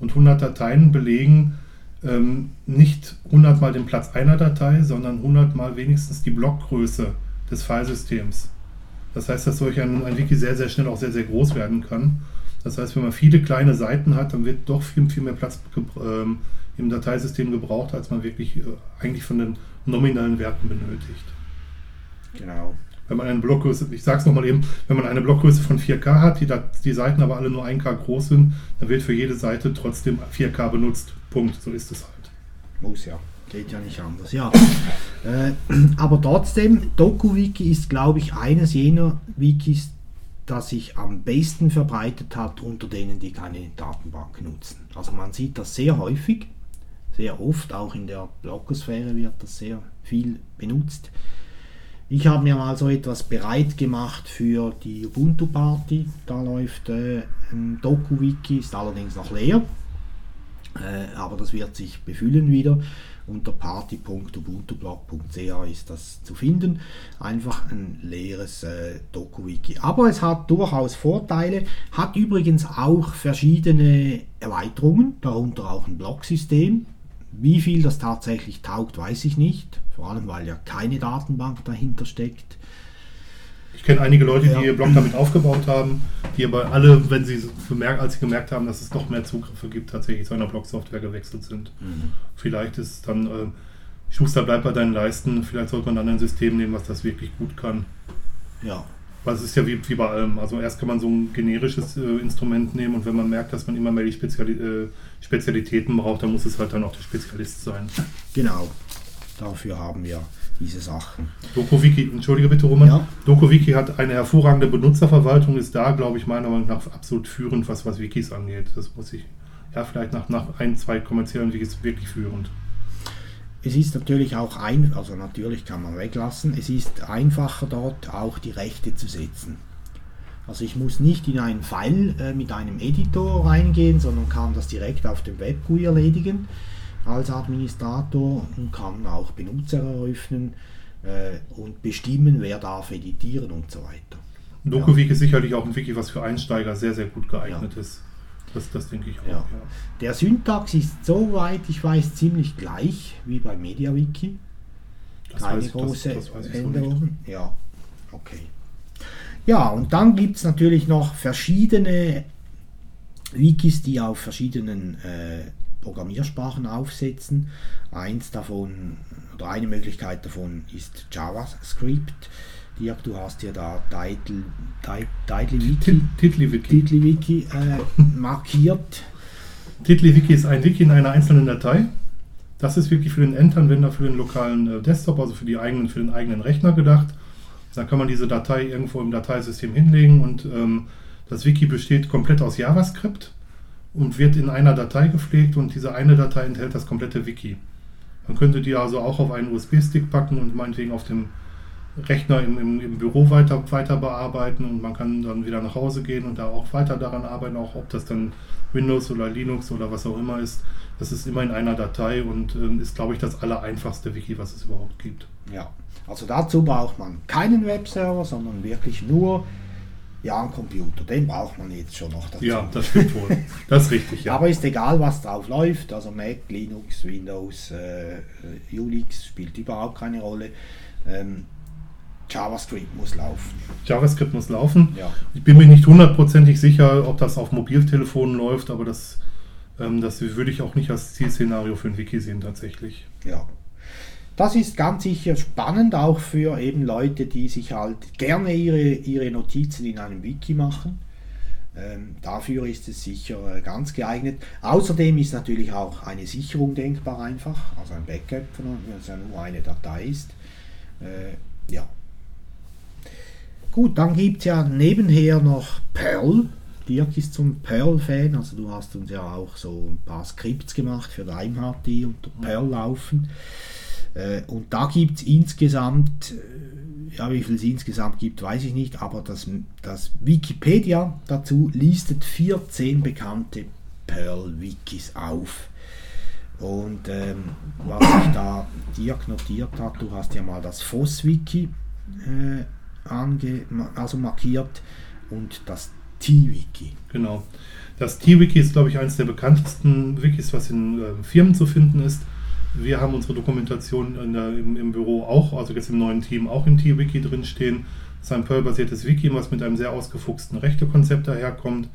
Und 100 Dateien belegen ähm, nicht 100 Mal den Platz einer Datei, sondern 100 Mal wenigstens die Blockgröße des Filesystems. Das heißt, dass solch ein, ein Wiki sehr, sehr schnell auch sehr, sehr groß werden kann. Das heißt, wenn man viele kleine Seiten hat, dann wird doch viel, viel mehr Platz ähm, im Dateisystem gebraucht, als man wirklich äh, eigentlich von den nominalen Werten benötigt. Genau. Wenn man eine Blockgröße, ich sage es nochmal eben, wenn man eine Blockgröße von 4K hat, die, die Seiten aber alle nur 1K groß sind, dann wird für jede Seite trotzdem 4K benutzt. Punkt. So ist es halt. Muss ja. Geht ja nicht anders, ja. äh, aber trotzdem, DokuWiki ist, glaube ich, eines jener Wikis, das sich am besten verbreitet hat unter denen, die keine Datenbank nutzen. Also man sieht das sehr häufig, sehr oft, auch in der Blogosphäre wird das sehr viel benutzt. Ich habe mir mal so etwas bereit gemacht für die Ubuntu Party. Da läuft äh, ein DokuWiki, ist allerdings noch leer, äh, aber das wird sich befüllen wieder unter party.ubuntublog.ch ist das zu finden. Einfach ein leeres äh, Doku-Wiki. Aber es hat durchaus Vorteile, hat übrigens auch verschiedene Erweiterungen, darunter auch ein Blogsystem. Wie viel das tatsächlich taugt, weiß ich nicht, vor allem weil ja keine Datenbank dahinter steckt. Ich kenne einige Leute, Ja. die ihr Blog damit aufgebaut haben, die aber alle, wenn sie bemerkt, als sie gemerkt haben, dass es noch mehr Zugriffe gibt, tatsächlich zu einer Blog-Software gewechselt sind. Vielleicht ist es dann, äh, Schuster bleibt bei deinen Leisten, vielleicht sollte man dann ein System nehmen, was das wirklich gut kann. Ja, Weil es ist ja wie, wie bei allem. Also erst kann man so ein generisches äh, Instrument nehmen und wenn man merkt, dass man immer mehr die Speziali äh, Spezialitäten braucht, dann muss es halt dann auch der Spezialist sein. genau. Dafür haben wir diese Sachen. DokuWiki, entschuldige bitte Roman, Ja. DokuWiki hat eine hervorragende Benutzerverwaltung, ist da, glaube ich, meiner Meinung nach absolut führend, was, was Wikis angeht. Das muss ich, ja, vielleicht nach, nach ein, zwei kommerziellen Wikis wirklich führend. Es ist natürlich auch ein, also natürlich kann man weglassen, es ist einfacher dort auch die Rechte zu setzen. Also ich muss nicht in einen File äh, mit einem Editor reingehen, sondern kann das direkt auf dem WebGUI erledigen als Administrator und kann auch Benutzer eröffnen äh, und bestimmen, wer darf editieren und so weiter. DokuWiki ist sicherlich auch ein Wiki, was für Einsteiger sehr, sehr gut geeignet Ja. ist. Das, das denke ich auch. Ja. Ja. Der Syntax ist soweit ich weiß ziemlich gleich wie bei MediaWiki. Das Keine weiß das- große das weiß ich so ja, okay. Ja, und dann gibt es natürlich noch verschiedene Wikis, die auf verschiedenen äh, Programmiersprachen aufsetzen. Eins davon, oder eine Möglichkeit davon ist JavaScript. Dirk, du hast ja da Title, äh, markiert. TiddlyWiki ist ein Wiki in einer einzelnen Datei. Das ist wirklich für den Endanwender, für den lokalen äh, Desktop, also für, die eigenen, für den eigenen Rechner gedacht. Da kann man diese Datei irgendwo im Dateisystem hinlegen und ähm, das Wiki besteht komplett aus JavaScript und wird in einer Datei gepflegt und diese eine Datei enthält das komplette Wiki. Man könnte die also auch auf einen USB-Stick packen und meinetwegen auf dem Rechner im, im, im Büro weiter, weiter bearbeiten und man kann dann wieder nach Hause gehen und da auch weiter daran arbeiten, auch ob das dann Windows oder Linux oder was auch immer ist. Das ist immer in einer Datei und ähm, ist, glaube ich, das allereinfachste Wiki, was es überhaupt gibt. Ja, also dazu braucht man keinen Webserver, sondern wirklich nur ja, einen Computer. Den braucht man jetzt schon noch dazu. Ja, das stimmt wohl. Das ist richtig, ja. Aber ist egal, was drauf läuft, also Mac, Linux, Windows, äh, äh, Unix spielt überhaupt keine Rolle. Ähm, JavaScript muss laufen. JavaScript muss laufen. Ja. Ich bin mir nicht hundertprozentig sicher, ob das auf Mobiltelefonen läuft, aber das, ähm, das würde ich auch nicht als Zielszenario für ein Wiki sehen tatsächlich. Ja. Das ist ganz sicher spannend, auch für eben Leute, die sich halt gerne ihre, ihre Notizen in einem Wiki machen. Ähm, dafür ist es sicher äh, ganz geeignet. Außerdem ist natürlich auch eine Sicherung denkbar einfach, also ein Backup, von- wenn es ja nur eine Datei ist. Äh, ja. Gut, dann gibt es ja nebenher noch Perl. Dirk ist zum Perl-Fan, also du hast uns ja auch so ein paar Skripts gemacht für DimeHD unter Perl laufen. Äh, Und da gibt es insgesamt, äh, ja wie viel es insgesamt gibt, weiß ich nicht, aber das, das Wikipedia dazu listet 14 bekannte Perl-Wikis auf. Und ähm, was sich da Dirk notiert hat, du hast ja mal das FOSS-Wiki äh, also markiert und das T-Wiki. Genau. Das T-Wiki ist, glaube ich, eines der bekanntesten Wikis, was in äh, Firmen zu finden ist. Wir haben unsere Dokumentation der, im, im Büro auch, also jetzt im neuen Team, auch im T-Wiki drinstehen. Das ist ein Perl-basiertes Wiki, was mit einem sehr ausgefuchsten Rechtekonzept daherkommt,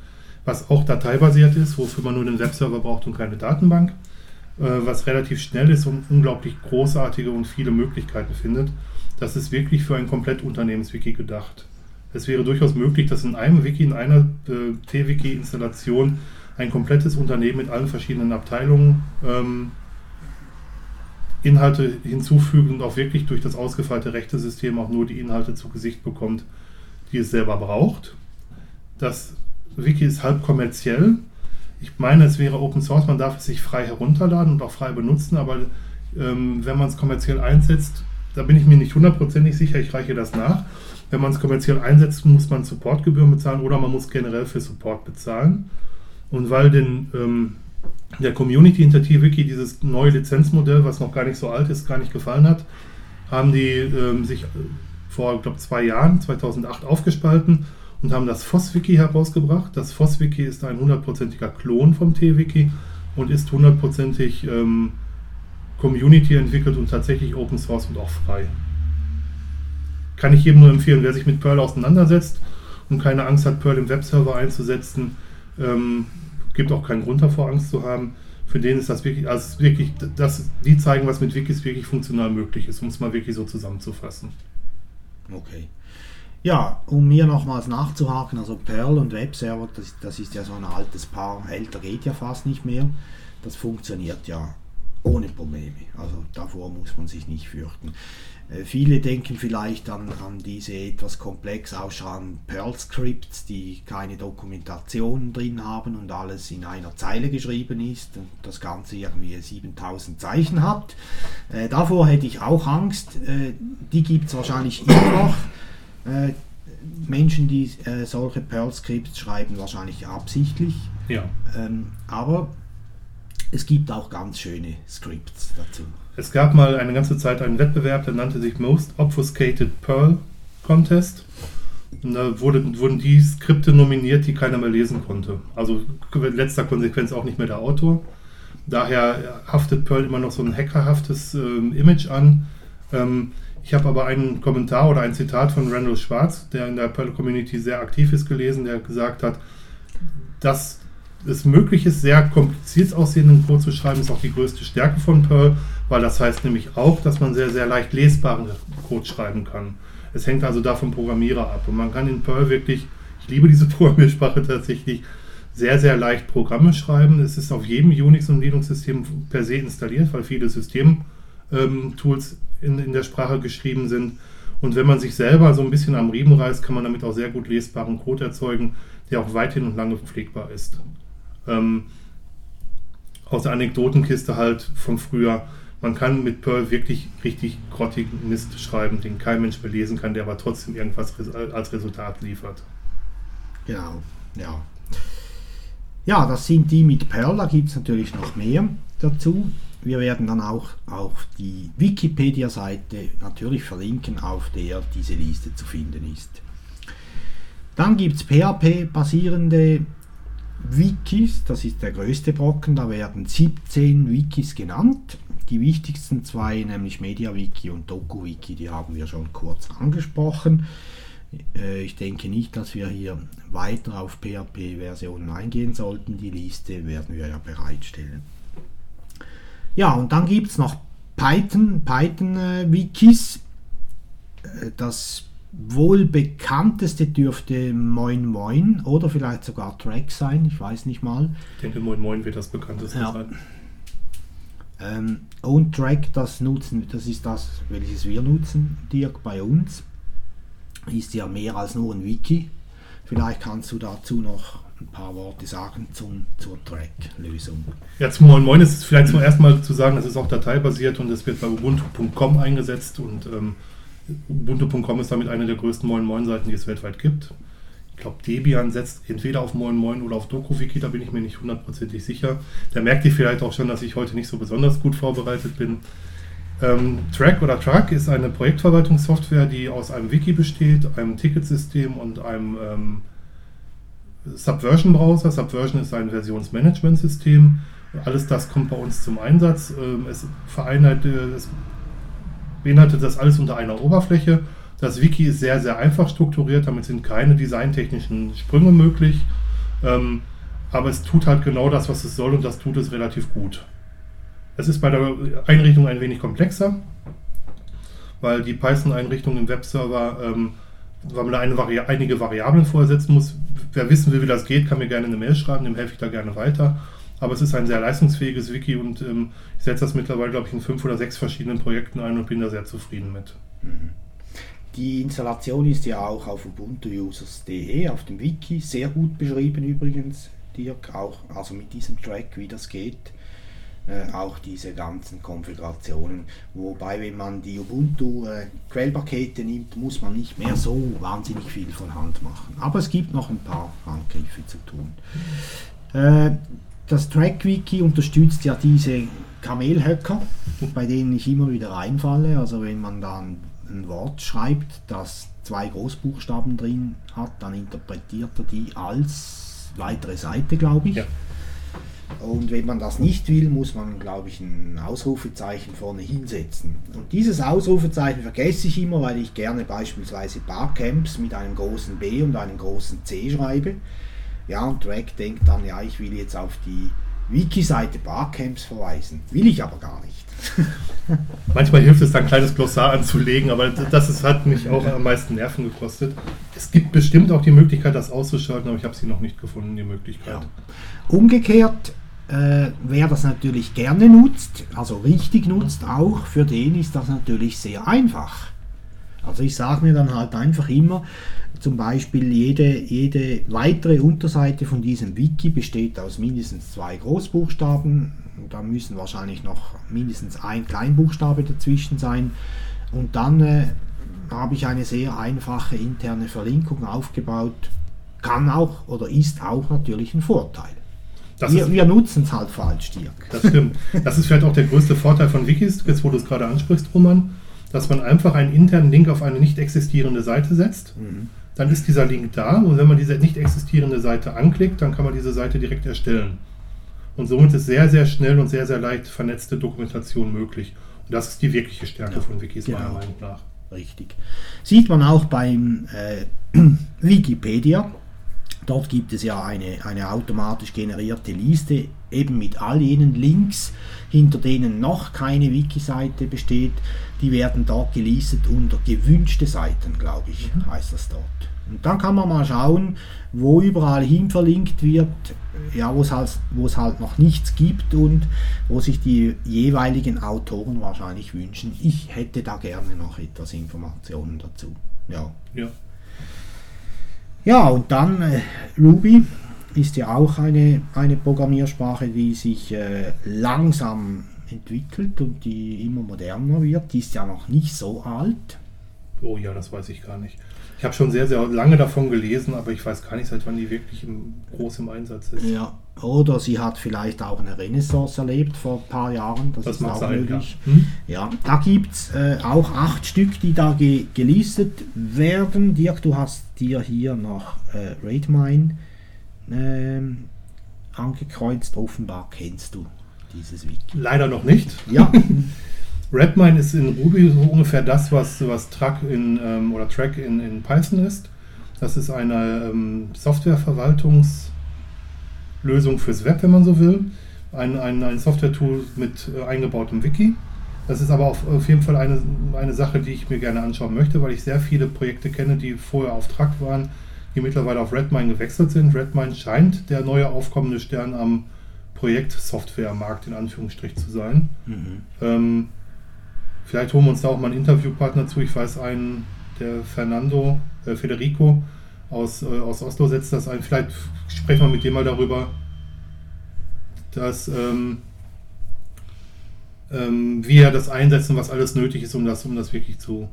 was auch dateibasiert ist, wofür man nur den Webserver braucht und keine Datenbank, äh, was relativ schnell ist und unglaublich großartige und viele Möglichkeiten findet. Das ist wirklich für ein komplett Unternehmenswiki gedacht. Es wäre durchaus möglich, dass in einem Wiki, in einer äh, T-Wiki-Installation ein komplettes Unternehmen mit allen verschiedenen Abteilungen ähm, Inhalte hinzufügt und auch wirklich durch das ausgefeilte Rechtesystem auch nur die Inhalte zu Gesicht bekommt, die es selber braucht. Das Wiki ist halb kommerziell. Ich meine, es wäre Open Source, man darf es sich frei herunterladen und auch frei benutzen, aber ähm, wenn man es kommerziell einsetzt, da bin ich mir nicht hundertprozentig sicher, ich reiche das nach. Wenn man es kommerziell einsetzt, muss man Supportgebühren bezahlen oder man muss generell für Support bezahlen. Und weil den, ähm, der Community hinter T-Wiki dieses neue Lizenzmodell, was noch gar nicht so alt ist, gar nicht gefallen hat, haben die ähm, sich äh, vor, glaube zwei Jahren, 2008, aufgespalten und haben das FOSS-Wiki herausgebracht. Das FOSS-Wiki ist ein hundertprozentiger Klon vom T-Wiki und ist hundertprozentig ähm, Community entwickelt und tatsächlich Open Source und auch frei. Kann ich jedem nur empfehlen, wer sich mit Perl auseinandersetzt und keine Angst hat, Perl im Webserver einzusetzen, ähm, gibt auch keinen Grund davor, Angst zu haben. Für den ist das wirklich, also wirklich, das, die zeigen, was mit Wikis wirklich funktional möglich ist, um es mal wirklich so zusammenzufassen. Okay. Ja, um mir nochmals nachzuhaken, also Perl und Webserver, das, das ist ja so ein altes Paar, älter geht ja fast nicht mehr. Das funktioniert ja ohne Probleme. Also davor muss man sich nicht fürchten. Äh, viele denken vielleicht an, an diese etwas komplex ausschauenden Perl-Scripts, die keine Dokumentation drin haben und alles in einer Zeile geschrieben ist und das Ganze irgendwie 7000 Zeichen hat. Äh, davor hätte ich auch Angst. Äh, die gibt es wahrscheinlich immer noch. Äh, Menschen, die äh, solche Perl-Skripts schreiben, wahrscheinlich absichtlich. Ja. Ähm, aber es gibt auch ganz schöne Scripts dazu. Es gab mal eine ganze Zeit einen Wettbewerb, der nannte sich Most Obfuscated Pearl Contest. Und da wurde, wurden die Skripte nominiert, die keiner mehr lesen konnte. Also in letzter Konsequenz auch nicht mehr der Autor. Daher haftet Pearl immer noch so ein hackerhaftes ähm, Image an. Ähm, ich habe aber einen Kommentar oder ein Zitat von Randall Schwarz, der in der Perl-Community sehr aktiv ist, gelesen, der gesagt hat, dass es möglich ist, sehr kompliziert aussehenden Code zu schreiben, ist auch die größte Stärke von Perl, weil das heißt nämlich auch, dass man sehr, sehr leicht lesbaren Code schreiben kann. Es hängt also da vom Programmierer ab. Und man kann in Perl wirklich, ich liebe diese Programmiersprache tatsächlich, sehr, sehr leicht Programme schreiben. Es ist auf jedem Unix- und Linux-System per se installiert, weil viele System- ähm, Tools in, in der Sprache geschrieben sind. Und wenn man sich selber so ein bisschen am Riemen reißt, kann man damit auch sehr gut lesbaren Code erzeugen, der auch weithin und lange pflegbar ist. Ähm, aus der Anekdotenkiste halt von früher. Man kann mit Perl wirklich richtig grottigen Mist schreiben, den kein Mensch mehr lesen kann, der aber trotzdem irgendwas als Resultat liefert. Genau, ja. Ja, das sind die mit Perl, da gibt es natürlich noch mehr dazu. Wir werden dann auch auf die Wikipedia-Seite natürlich verlinken, auf der diese Liste zu finden ist. Dann gibt es PHP-basierende Wikis, das ist der größte Brocken, da werden 17 Wikis genannt. Die wichtigsten zwei, nämlich MediaWiki und DokuWiki, die haben wir schon kurz angesprochen. Äh, ich denke nicht, dass wir hier weiter auf PHP-Versionen eingehen sollten. Die Liste werden wir ja bereitstellen. Ja, und dann gibt es noch Python, Python-Wikis. Äh, das wohl bekannteste dürfte Moin Moin oder vielleicht sogar Track sein, ich weiß nicht mal. Ich denke, Moin Moin wird das bekannteste Ja. sein. Ähm, und Track, das nutzen, das ist das, welches wir nutzen, Dirk, bei uns. Ist ja mehr als nur ein Wiki. Vielleicht kannst du dazu noch ein paar Worte sagen zum, zur Track-Lösung. Ja, zum Moin Moin ist es vielleicht zum ersten Mal zu sagen, es ist auch dateibasiert und es wird bei Ubuntu.com eingesetzt und ähm, Ubuntu.com ist damit eine der größten Moin Moin Seiten, die es weltweit gibt. Glaube, Debian setzt entweder auf Moin Moin oder auf DokuWiki, da bin ich mir nicht hundertprozentig sicher. Da merkt ihr vielleicht auch schon, dass ich heute nicht so besonders gut vorbereitet bin. Ähm, Track oder Truck ist eine Projektverwaltungssoftware, die aus einem Wiki besteht, einem Ticketsystem und einem ähm, Subversion-Browser. Subversion ist ein Versionsmanagementsystem. Alles das kommt bei uns zum Einsatz. Ähm, es es beinhaltet das alles unter einer Oberfläche. Das Wiki ist sehr, sehr einfach strukturiert, damit sind keine designtechnischen Sprünge möglich. Ähm, aber es tut halt genau das, was es soll und das tut es relativ gut. Es ist bei der Einrichtung ein wenig komplexer, weil die Python-Einrichtung im Webserver, ähm, weil man da Vari einige Variablen vorsetzen muss. Wer wissen will, wie das geht, kann mir gerne eine Mail schreiben, dem helfe ich da gerne weiter. Aber es ist ein sehr leistungsfähiges Wiki und ähm, ich setze das mittlerweile, glaube ich, in fünf oder sechs verschiedenen Projekten ein und bin da sehr zufrieden mit. Die Installation ist ja auch auf ubuntuusers.de auf dem Wiki sehr gut beschrieben übrigens, Dirk, auch also mit diesem Track, wie das geht. Äh, auch diese ganzen Konfigurationen. Wobei, wenn man die Ubuntu äh, nimmt, muss man nicht mehr so wahnsinnig viel von Hand machen. Aber es gibt noch ein paar Handgriffe zu tun. Äh, das Track-Wiki unterstützt ja diese Kamelhöcker, bei denen ich immer wieder reinfalle. Also wenn man dann ein Wort schreibt, das zwei Großbuchstaben drin hat, dann interpretiert er die als weitere Seite, glaube ich. Ja. Und wenn man das nicht will, muss man, glaube ich, ein Ausrufezeichen vorne hinsetzen. Und dieses Ausrufezeichen vergesse ich immer, weil ich gerne beispielsweise Barcamps mit einem großen B und einem großen C schreibe. Ja, und Drag denkt dann, ja, ich will jetzt auf die Wiki-Seite Barcamps verweisen. Will ich aber gar nicht. Manchmal hilft es, da ein kleines Glossar anzulegen, aber das ist, hat mich auch am meisten Nerven gekostet. Es gibt bestimmt auch die Möglichkeit, das auszuschalten, aber ich habe sie noch nicht gefunden, die Möglichkeit. Ja. Umgekehrt, äh, wer das natürlich gerne nutzt, also richtig nutzt auch, für den ist das natürlich sehr einfach. Also ich sage mir dann halt einfach immer, zum Beispiel jede, jede weitere Unterseite von diesem Wiki besteht aus mindestens zwei Großbuchstaben, da müssen wahrscheinlich noch mindestens ein Kleinbuchstabe dazwischen sein und dann äh, habe ich eine sehr einfache interne Verlinkung aufgebaut. Kann auch oder ist auch natürlich ein Vorteil. Das wir wir nutzen es halt falsch, Dirk. das stimmt. Das ist vielleicht auch der größte Vorteil von Wikis, jetzt wo du es gerade ansprichst, Roman, dass man einfach einen internen Link auf eine nicht existierende Seite setzt. Dann ist dieser Link da und wenn man diese nicht existierende Seite anklickt, dann kann man diese Seite direkt erstellen. Und somit ist sehr, sehr schnell und sehr, sehr leicht vernetzte Dokumentation möglich. Und das ist die wirkliche Stärke Ja, von Wikis, meiner genau. Meinung nach. Richtig. Sieht man auch beim äh, Wikipedia. Dort gibt es ja eine, eine automatisch generierte Liste, eben mit all jenen Links, hinter denen noch keine Wiki-Seite besteht. Die werden dort gelistet unter gewünschte Seiten, glaube ich, heißt das dort. Und dann kann man mal schauen, wo überall hin verlinkt wird, ja, wo es halt, halt noch nichts gibt und wo sich die jeweiligen Autoren wahrscheinlich wünschen, ich hätte da gerne noch etwas Informationen dazu. Ja, Ja. ja und dann äh, Ruby ist ja auch eine, eine Programmiersprache, die sich äh, langsam entwickelt und die immer moderner wird. Die ist ja noch nicht so alt. Oh ja, das weiß ich gar nicht. Ich habe schon sehr, sehr lange davon gelesen, aber ich weiß gar nicht, seit wann die wirklich im, groß im Einsatz ist. Ja. Oder sie hat vielleicht auch eine Renaissance erlebt vor ein paar Jahren. Das, Das ist auch sein, möglich. ja. Hm? Ja, da gibt es äh, auch acht Stück, die da ge gelistet werden. Dirk, du hast dir hier noch äh, Raidmine ähm, angekreuzt. Offenbar kennst du dieses Wiki. Leider noch nicht. Ja, Redmine ist in Ruby so ungefähr das, was, was Track in, ähm, oder Track in, in Python ist. Das ist eine ähm, Softwareverwaltungslösung fürs Web, wenn man so will. Ein, ein, ein Software-Tool mit äh, eingebautem Wiki. Das ist aber auf, auf jeden Fall eine, eine Sache, die ich mir gerne anschauen möchte, weil ich sehr viele Projekte kenne, die vorher auf Track waren, die mittlerweile auf Redmine gewechselt sind. Redmine scheint der neue aufkommende Stern am Projekt-Software-Markt in Anführungsstrich zu sein. Ähm, vielleicht holen wir uns da auch mal einen Interviewpartner zu. Ich weiß einen, der Fernando, äh, Federico aus, äh, aus Oslo setzt das ein. Vielleicht sprechen wir mit dem mal darüber, dass ähm, ähm, wie er das einsetzt und was alles nötig ist, um das, um das wirklich zu,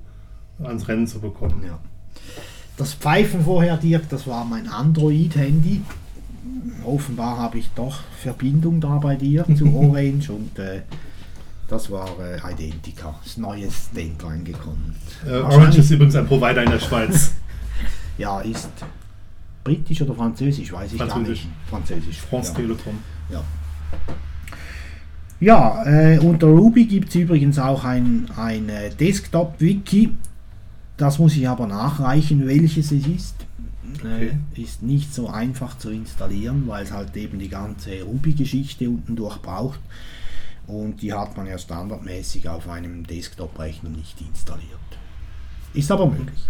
ans Rennen zu bekommen. ja. Das Pfeifen vorher, Dirk, das war mein Android-Handy. Offenbar habe ich doch Verbindung da bei dir zu Orange und äh, das war äh, Identica, das neue State reingekommen. Äh, Orange ist übrigens ein Provider in der Schweiz. Ja, ist britisch oder französisch, weiß ich gar Französisch. nicht. Französisch. France ja. Telekom. Ja, ja äh, unter Ruby gibt es übrigens auch ein, ein äh, Desktop-Wiki. Das muss ich aber nachreichen, welches es ist. Okay. Äh, ist nicht so einfach zu installieren, weil es halt eben die ganze Ruby-Geschichte unten durch braucht. Und die hat man ja standardmäßig auf einem Desktop-Rechner nicht installiert. Ist aber möglich.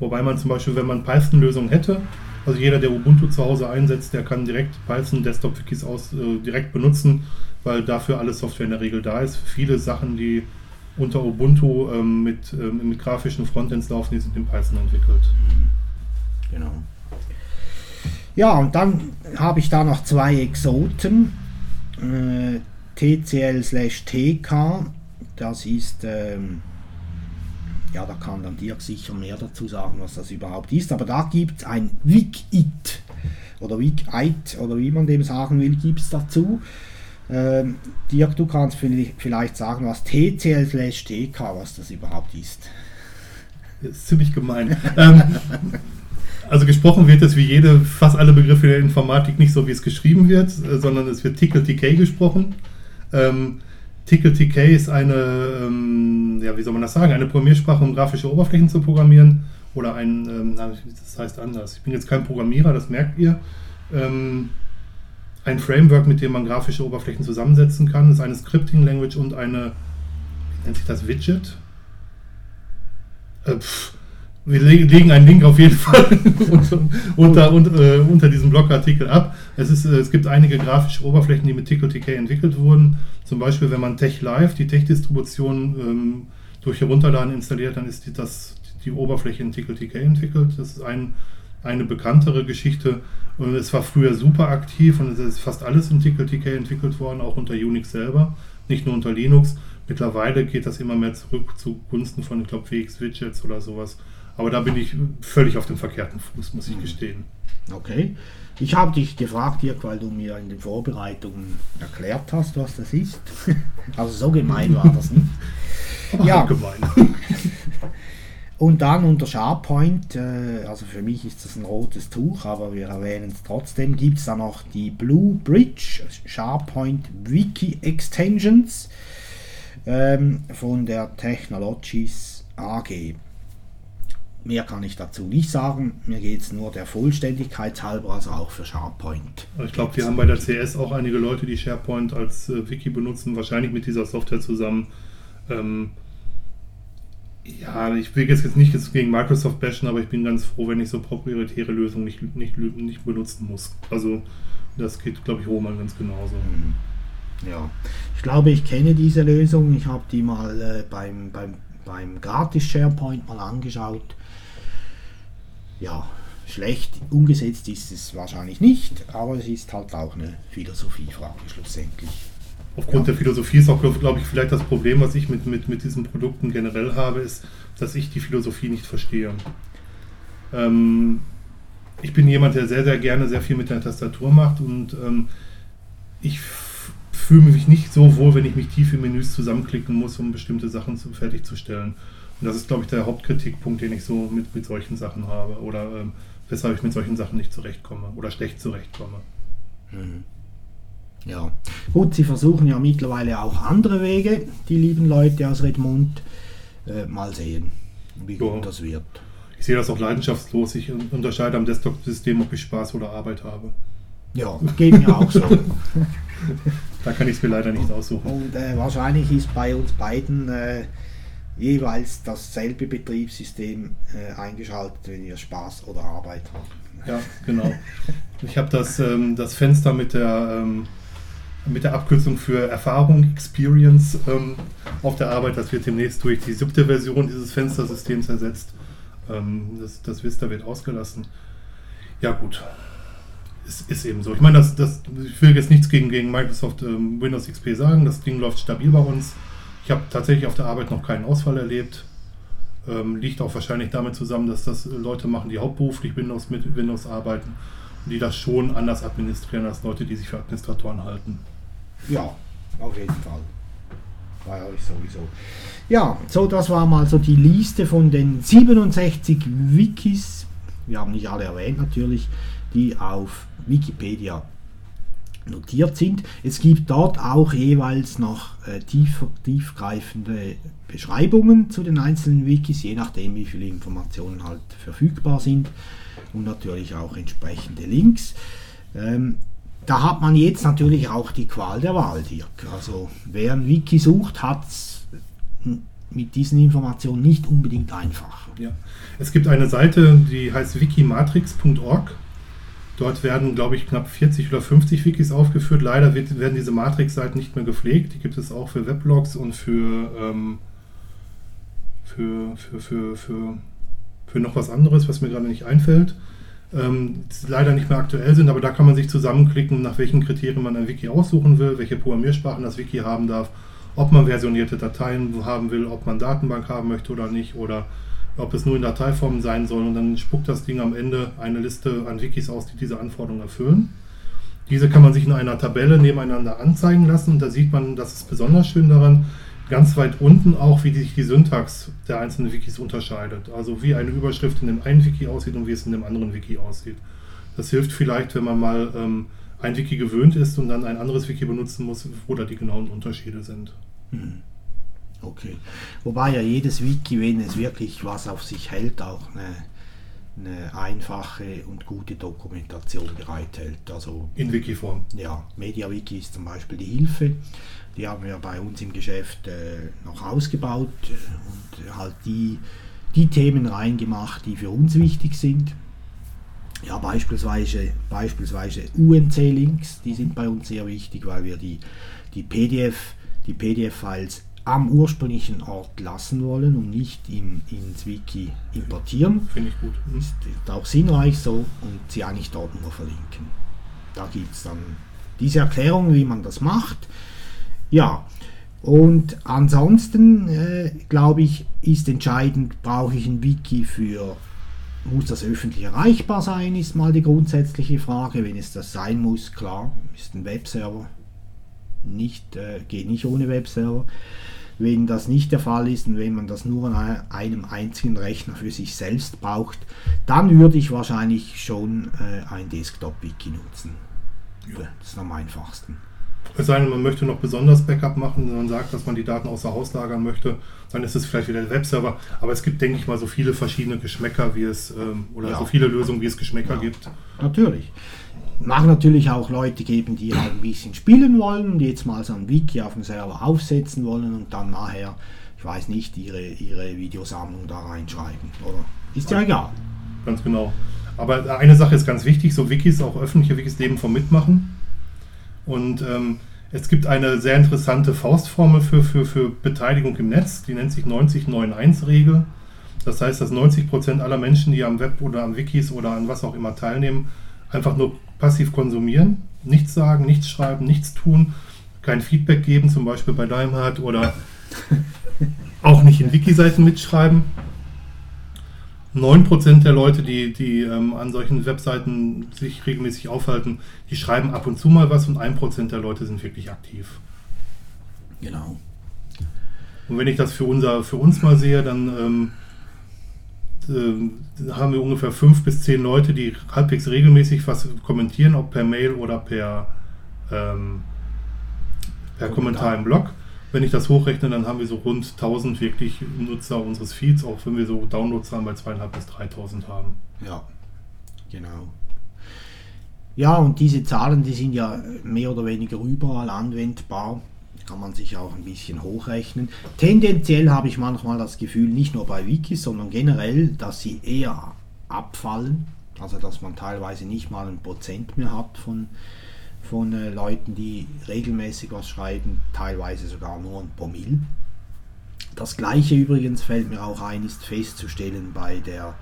Wobei man zum Beispiel, wenn man Python-Lösungen hätte, also jeder, der Ubuntu zu Hause einsetzt, der kann direkt Python Desktop-Wikis aus äh, direkt benutzen, weil dafür alle Software in der Regel da ist. Viele Sachen, die unter Ubuntu ähm, mit, ähm, mit grafischen Frontends laufen, die sind in Python entwickelt. Genau. Ja, und dann habe ich da noch zwei Exoten. Äh, TCL slash TK. Das ist, ähm, ja, da kann dann Dirk sicher mehr dazu sagen, was das überhaupt ist. Aber da gibt es ein Wikit oder Wikite oder wie man dem sagen will, gibt es dazu. Ähm, Dirk, du kannst vielleicht sagen, was TCL slash TK, was das überhaupt ist. Das ist ziemlich gemein. ähm, also gesprochen wird es wie jede, fast alle Begriffe der Informatik nicht so, wie es geschrieben wird, äh, sondern es wird Tickle-TK gesprochen. Ähm, Tickle-TK ist eine, ähm, ja, wie soll man das sagen, eine Programmiersprache, um grafische Oberflächen zu programmieren. Oder ein, ähm, das heißt anders. Ich bin jetzt kein Programmierer, das merkt ihr. Ähm, ein Framework, mit dem man grafische Oberflächen zusammensetzen kann, ist eine Scripting-Language und eine, wie nennt sich das, Widget? Äh, pff, wir le- legen einen Link auf jeden Fall unter, unter, unter, äh, unter diesem Blogartikel ab. Es, ist, äh, es gibt einige grafische Oberflächen, die mit TickleTK entwickelt wurden. Zum Beispiel, wenn man TechLive, die Tech-Distribution, ähm, durch Herunterladen installiert, dann ist die, das, die Oberfläche in TickleTK entwickelt. Das ist ein, eine bekanntere Geschichte. Und es war früher super aktiv und es ist fast alles in TKTK entwickelt worden, auch unter Unix selber, nicht nur unter Linux. Mittlerweile geht das immer mehr zurück zugunsten von, ich glaube, WX-Widgets oder sowas. Aber da bin ich völlig auf dem verkehrten Fuß, muss ich gestehen. Okay. Ich habe dich gefragt, Dirk, weil du mir in den Vorbereitungen erklärt hast, was das ist. Also so gemein war das nicht. Ja. gemein. Und dann unter SharePoint, äh, also für mich ist das ein rotes Tuch, aber wir erwähnen es trotzdem, gibt es da noch die Blue Bridge SharePoint Wiki Extensions ähm, von der Technologies AG. Mehr kann ich dazu nicht sagen, mir geht es nur der Vollständigkeit halber, also auch für SharePoint. Ich glaube, wir haben bei der CS auch einige Leute, die SharePoint als äh, Wiki benutzen, wahrscheinlich mit dieser Software zusammen. Ähm, ja, ich will jetzt, jetzt nicht jetzt gegen Microsoft bashen, aber ich bin ganz froh, wenn ich so proprietäre Lösungen nicht, nicht, nicht benutzen muss. Also das geht, glaube ich, Roman ganz genauso. Ja, ich glaube, ich kenne diese Lösung. Ich habe die mal äh, beim, beim, beim Gratis SharePoint mal angeschaut. Ja, schlecht umgesetzt ist es wahrscheinlich nicht, aber es ist halt auch eine Philosophiefrage schlussendlich. Aufgrund Ja. der Philosophie ist auch, glaube ich, vielleicht das Problem, was ich mit, mit, mit diesen Produkten generell habe, ist, dass ich die Philosophie nicht verstehe. Ähm, ich bin jemand, der sehr, sehr gerne sehr viel mit der Tastatur macht und ähm, ich fühle mich nicht so wohl, wenn ich mich tief in Menüs zusammenklicken muss, um bestimmte Sachen zu, fertigzustellen. Und das ist, glaube ich, der Hauptkritikpunkt, den ich so mit, mit solchen Sachen habe oder ähm, weshalb ich mit solchen Sachen nicht zurechtkomme oder schlecht zurechtkomme. Ja, gut, sie versuchen ja mittlerweile auch andere Wege, die lieben Leute aus Redmond. Äh, mal sehen, wie Ja. gut das wird. Ich sehe das auch leidenschaftslos. Ich un- unterscheide am Desktop-System, ob ich Spaß oder Arbeit habe. Ja, geht mir auch so. Da kann ich es mir leider nicht aussuchen. Und äh, wahrscheinlich ist bei uns beiden äh, jeweils dasselbe Betriebssystem äh, eingeschaltet, wenn wir Spaß oder Arbeit haben. Ja, genau. Ich habe das, ähm, das Fenster mit der, ähm, mit der Abkürzung für Erfahrung, Experience ähm, auf der Arbeit. Das wird demnächst durch die siebte Version dieses Fenstersystems ersetzt. Ähm, das, das Vista wird ausgelassen. Ja, gut. Ist, ist eben so. Ich meine, das, das, ich will jetzt nichts gegen, gegen Microsoft ähm, Windows XP sagen. Das Ding läuft stabil bei uns. Ich habe tatsächlich auf der Arbeit noch keinen Ausfall erlebt. Ähm, liegt auch wahrscheinlich damit zusammen, dass das Leute machen, die hauptberuflich Windows mit Windows arbeiten und die das schon anders administrieren als Leute, die sich für Administratoren halten. Ja, auf jeden Fall. Bei euch sowieso. Ja, so das war mal so die Liste von den 67 Wikis, wir haben nicht alle erwähnt natürlich, die auf Wikipedia notiert sind. Es gibt dort auch jeweils noch äh, tief, tiefgreifende Beschreibungen zu den einzelnen Wikis, je nachdem wie viele Informationen halt verfügbar sind und natürlich auch entsprechende Links. Ähm, da hat man jetzt natürlich auch die Qual der Wahl, Dirk. Also wer ein Wiki sucht, hat es mit diesen Informationen nicht unbedingt einfacher. Ja. Es gibt eine Seite, die heißt wikimatrix.org. Dort werden, glaube ich, knapp 40 oder 50 Wikis aufgeführt. Leider wird, werden diese Matrix-Seiten nicht mehr gepflegt. Die gibt es auch für Weblogs und für, ähm, für, für, für, für, für noch was anderes, was mir gerade nicht einfällt. Ähm, die leider nicht mehr aktuell sind, aber da kann man sich zusammenklicken, nach welchen Kriterien man ein Wiki aussuchen will, welche Programmiersprachen das Wiki haben darf, ob man versionierte Dateien haben will, ob man Datenbank haben möchte oder nicht, oder ob es nur in Dateiform sein soll. Und dann spuckt das Ding am Ende eine Liste an Wikis aus, die diese Anforderungen erfüllen. Diese kann man sich in einer Tabelle nebeneinander anzeigen lassen und da sieht man, das ist besonders schön daran, ganz weit unten auch, wie sich die Syntax der einzelnen Wikis unterscheidet. Also wie eine Überschrift in dem einen Wiki aussieht und wie es in dem anderen Wiki aussieht. Das hilft vielleicht, wenn man mal ähm, ein Wiki gewöhnt ist und dann ein anderes Wiki benutzen muss, wo da die genauen Unterschiede sind. Okay. Wobei ja jedes Wiki, wenn es wirklich was auf sich hält, auch eine, eine einfache und gute Dokumentation bereithält. Also In Wiki-Form. ja, MediaWiki ist zum Beispiel die Hilfe. Die haben wir bei uns im Geschäft äh, noch ausgebaut äh, und halt die, die Themen reingemacht, die für uns wichtig sind. Ja, beispielsweise, beispielsweise UNC-Links, die sind bei uns sehr wichtig, weil wir die, die PDF, die PDF-Files am ursprünglichen Ort lassen wollen und nicht in, ins Wiki importieren. Finde ich gut. Mhm. Ist auch sinnreich so und sie eigentlich dort nur verlinken. Da gibt es dann diese Erklärung, wie man das macht. Ja, und ansonsten äh, glaube ich, ist entscheidend, brauche ich ein Wiki für, muss das öffentlich erreichbar sein, ist mal die grundsätzliche Frage. Wenn es das sein muss, klar, ist ein Webserver nicht, äh, geht nicht ohne Webserver. Wenn das nicht der Fall ist und wenn man das nur an einem einzigen Rechner für sich selbst braucht, dann würde ich wahrscheinlich schon äh, ein Desktop-Wiki nutzen. Das ist am einfachsten. Es sei denn, man möchte noch besonders Backup machen, wenn man sagt, dass man die Daten außer Haus lagern möchte, dann ist es vielleicht wieder der Webserver. Aber es gibt, denke ich mal, so viele verschiedene Geschmäcker, wie es, ähm, oder Ja. so viele Lösungen, wie es Geschmäcker Ja. gibt. Natürlich. Mag natürlich auch Leute geben, die halt ein bisschen spielen wollen und jetzt mal so ein Wiki auf dem Server aufsetzen wollen und dann nachher, ich weiß nicht, ihre, ihre Videosammlung da reinschreiben. Oder? Ist ja egal. Ganz genau. Aber eine Sache ist ganz wichtig, so Wikis, auch öffentliche Wikis leben vom Mitmachen. Und ähm, es gibt eine sehr interessante Faustformel für, für, für Beteiligung im Netz, die nennt sich 90-9-1-Regel. Das heißt, dass 90% aller Menschen, die am Web oder am Wikis oder an was auch immer teilnehmen, einfach nur passiv konsumieren, nichts sagen, nichts schreiben, nichts tun, kein Feedback geben, zum Beispiel bei Daimhardt oder auch nicht in Wiki-Seiten mitschreiben. 9% der Leute, die, die ähm, an solchen Webseiten sich regelmäßig aufhalten, die schreiben ab und zu mal was und 1% der Leute sind wirklich aktiv. Genau. Und wenn ich das für, unser, für uns mal sehe, dann ähm, ähm, haben wir ungefähr 5 bis 10 Leute, die halbwegs regelmäßig was kommentieren, ob per Mail oder per, ähm, per Kommentar im Blog. Wenn ich das hochrechne, dann haben wir so rund 1000 wirklich Nutzer unseres Feeds, auch wenn wir so Downloadzahlen bei 2.500 bis 3.000 haben. Ja, genau. Ja, und diese Zahlen, die sind ja mehr oder weniger überall anwendbar. Kann man sich auch ein bisschen hochrechnen. Tendenziell habe ich manchmal das Gefühl, nicht nur bei Wikis, sondern generell, dass sie eher abfallen. Also, dass man teilweise nicht mal ein Prozent mehr hat von, von äh, Leuten, die regelmäßig was schreiben, teilweise sogar nur ein Promille. Das gleiche übrigens fällt mir auch ein, ist festzustellen bei der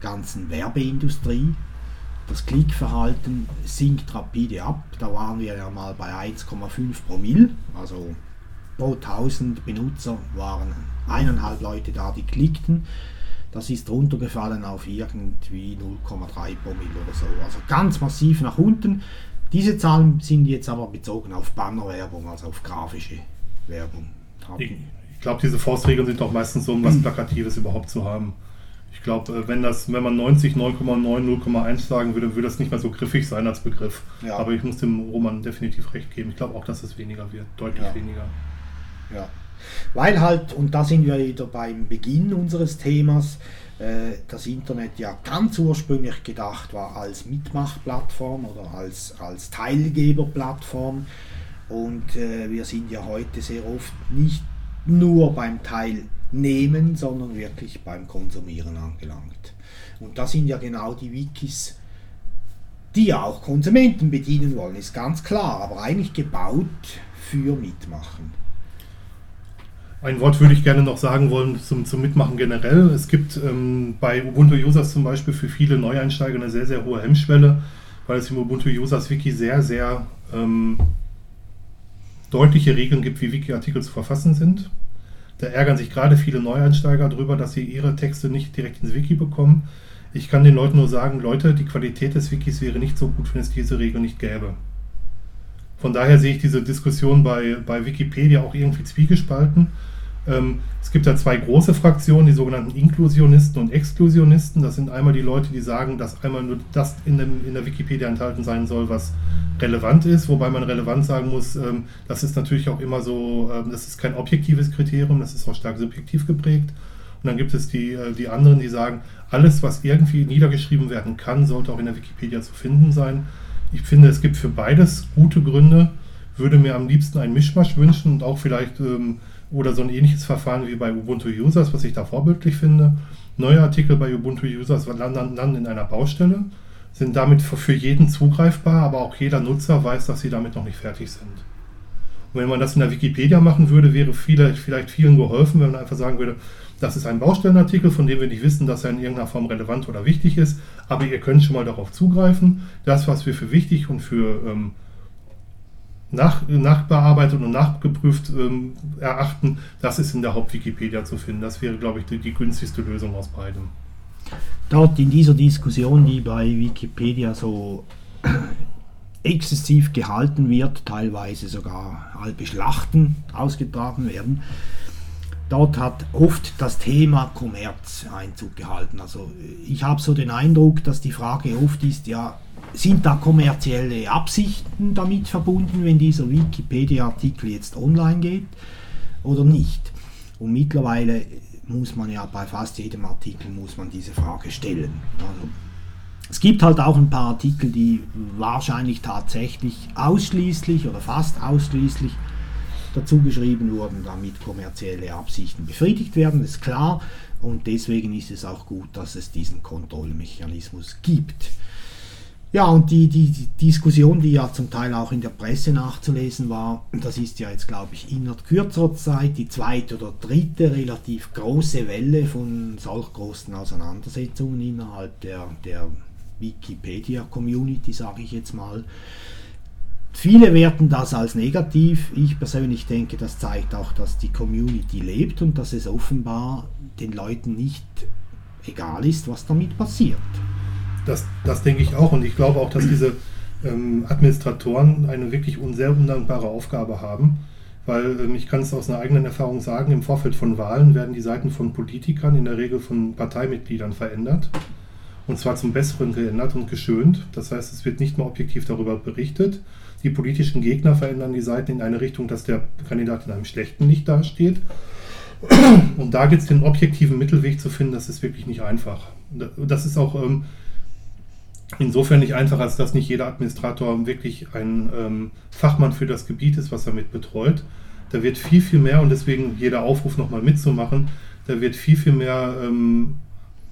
ganzen Werbeindustrie. Das Klickverhalten sinkt rapide ab. Da waren wir ja mal bei 1,5 Promille. Also pro 1000 Benutzer waren eineinhalb Leute da, die klickten. Das ist runtergefallen auf irgendwie 0,3 Promille oder so. Also ganz massiv nach unten. Diese Zahlen sind jetzt aber bezogen auf Bannerwerbung, also auf grafische Werbung. Ich, ich glaube, diese Faustregeln sind doch meistens so, um was Plakatives überhaupt zu haben. Ich glaube, äh, wenn das, wenn man 90, 9,9, 0,1 sagen würde, würde das nicht mehr so griffig sein als Begriff. Ja. Aber ich muss dem Roman definitiv recht geben. Ich glaube auch, dass es weniger wird, deutlich Ja. weniger. Ja. Weil halt, und da sind wir wieder beim Beginn unseres Themas, äh, das Internet ja ganz ursprünglich gedacht war als Mitmachplattform oder als, als Teilgeberplattform. Und äh, wir sind ja heute sehr oft nicht nur beim Teilnehmen, sondern wirklich beim Konsumieren angelangt. Und da sind ja genau die Wikis, die ja auch Konsumenten bedienen wollen, ist ganz klar, aber eigentlich gebaut für Mitmachen. Ein Wort würde ich gerne noch sagen wollen zum, zum Mitmachen generell. Es gibt ähm, bei Ubuntu Users zum Beispiel für viele Neueinsteiger eine sehr, sehr hohe Hemmschwelle, weil es im Ubuntu Users Wiki sehr, sehr ähm, deutliche Regeln gibt, wie Wiki-Artikel zu verfassen sind. Da ärgern sich gerade viele Neueinsteiger darüber, dass sie ihre Texte nicht direkt ins Wiki bekommen. Ich kann den Leuten nur sagen, Leute, die Qualität des Wikis wäre nicht so gut, wenn es diese Regel nicht gäbe. Von daher sehe ich diese Diskussion bei, bei Wikipedia auch irgendwie zwiegespalten. Ähm, es gibt da zwei große Fraktionen, die sogenannten Inklusionisten und Exklusionisten. Das sind einmal die Leute, die sagen, dass einmal nur das in, dem, in der Wikipedia enthalten sein soll, was relevant ist, wobei man relevant sagen muss, ähm, das ist natürlich auch immer so, ähm, das ist kein objektives Kriterium, das ist auch stark subjektiv geprägt. Und dann gibt es die, äh, die anderen, die sagen, alles, was irgendwie niedergeschrieben werden kann, sollte auch in der Wikipedia zu finden sein. Ich finde, es gibt für beides gute Gründe. Würde mir am liebsten einen Mischmasch wünschen und auch vielleicht ähm, oder so ein ähnliches Verfahren wie bei Ubuntu Users, was ich da vorbildlich finde. Neue Artikel bei Ubuntu Users landen, in einer Baustelle, sind damit für, jeden zugreifbar, aber auch jeder Nutzer weiß, dass sie damit noch nicht fertig sind. Und wenn man das in der Wikipedia machen würde, wäre viele, vielleicht vielen geholfen, wenn man einfach sagen würde, das ist ein Baustellenartikel, von dem wir nicht wissen, dass er in irgendeiner Form relevant oder wichtig ist, aber ihr könnt schon mal darauf zugreifen. Das, was wir für wichtig und für ähm, nach, nachbearbeitet und nachgeprüft ähm, erachten, das ist in der Haupt-Wikipedia zu finden. Das wäre, glaube ich, die, die günstigste Lösung aus beidem. Dort in dieser Diskussion, die bei Wikipedia so exzessiv gehalten wird, teilweise sogar halbe Schlachten ausgetragen werden, dort hat oft das Thema Kommerz Einzug gehalten. Also ich habe so den Eindruck, dass die Frage oft ist, ja, sind da kommerzielle Absichten damit verbunden, wenn dieser Wikipedia-Artikel jetzt online geht oder nicht? Und mittlerweile muss man ja bei fast jedem Artikel muss man diese Frage stellen. Also, es gibt halt auch ein paar Artikel, die wahrscheinlich tatsächlich ausschließlich oder fast ausschließlich dazu geschrieben wurden, damit kommerzielle Absichten befriedigt werden, ist klar. Und deswegen ist es auch gut, dass es diesen Kontrollmechanismus gibt. Ja, und die, die, die, Diskussion, die ja zum Teil auch in der Presse nachzulesen war, das ist ja jetzt, glaube ich, innerhalb kürzerer Zeit die zweite oder dritte relativ große Welle von solch großen Auseinandersetzungen innerhalb der, der Wikipedia-Community, sage ich jetzt mal. Viele werten das als negativ. Ich persönlich denke, das zeigt auch, dass die Community lebt und dass es offenbar den Leuten nicht egal ist, was damit passiert. Das, das denke ich auch und ich glaube auch, dass diese ähm, Administratoren eine wirklich sehr undankbare Aufgabe haben, weil ähm, ich kann es aus einer eigenen Erfahrung sagen, im Vorfeld von Wahlen werden die Seiten von Politikern, in der Regel von Parteimitgliedern verändert und zwar zum Besseren geändert und geschönt. Das heißt, es wird nicht mehr objektiv darüber berichtet. Die politischen Gegner verändern die Seiten in eine Richtung, dass der Kandidat in einem schlechten Licht dasteht. Und da gibt es den objektiven Mittelweg zu finden, das ist wirklich nicht einfach. Das ist auch ähm, insofern nicht einfach, als dass nicht jeder Administrator wirklich ein ähm, Fachmann für das Gebiet ist, was er mit betreut. Da wird viel, viel mehr und deswegen jeder Aufruf nochmal mitzumachen, da wird viel, viel mehr ähm,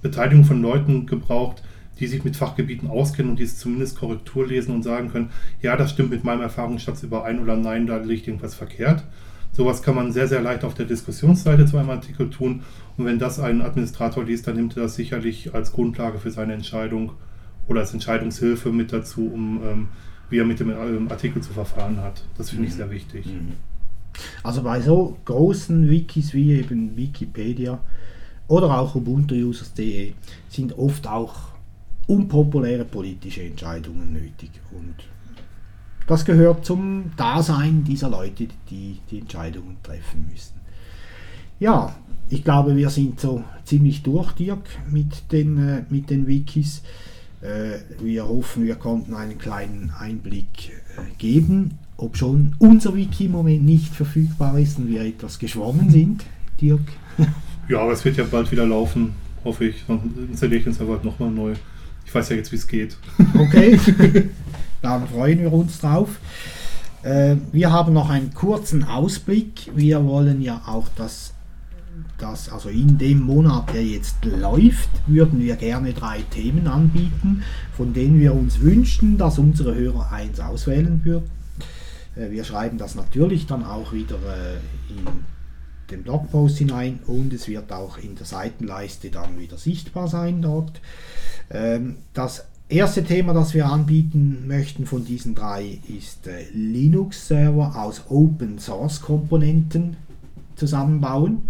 Beteiligung von Leuten gebraucht, die sich mit Fachgebieten auskennen und die es zumindest Korrektur lesen und sagen können, ja, das stimmt mit meinem Erfahrungsschatz überein oder nein, da liegt irgendwas verkehrt. Sowas kann man sehr, sehr leicht auf der Diskussionsseite zu einem Artikel tun. Und wenn das ein Administrator liest, dann nimmt er das sicherlich als Grundlage für seine Entscheidung oder als Entscheidungshilfe mit dazu, um ähm, wie er mit dem ähm, Artikel zu verfahren hat. Das finde ich mhm. sehr wichtig. Mhm. Also bei so großen Wikis wie eben Wikipedia oder auch ubuntuusers.de sind oft auch unpopuläre politische Entscheidungen nötig. Und das gehört zum Dasein dieser Leute, die die Entscheidungen treffen müssen. Ja, ich glaube, wir sind so ziemlich durch, Dirk, mit den, äh, mit den Wikis. Äh, wir hoffen, wir konnten einen kleinen Einblick äh, geben, ob schon unser Wiki im Moment nicht verfügbar ist und wir etwas geschwommen sind, Dirk. Ja, aber es wird ja bald wieder laufen, hoffe ich. Dann installiere ich den Server nochmal neu. Ich weiß ja jetzt, wie es geht. Okay, dann freuen wir uns drauf. Äh, wir haben noch einen kurzen Ausblick. Wir wollen ja auch das dass also in dem Monat, der jetzt läuft, würden wir gerne drei Themen anbieten, von denen wir uns wünschen, dass unsere Hörer eins auswählen würden. Äh, wir schreiben das natürlich dann auch wieder äh, in den Blogpost hinein und es wird auch in der Seitenleiste dann wieder sichtbar sein dort. Ähm, das erste Thema, das wir anbieten möchten von diesen drei, ist äh, Linux-Server aus Open Source Komponenten zusammenbauen.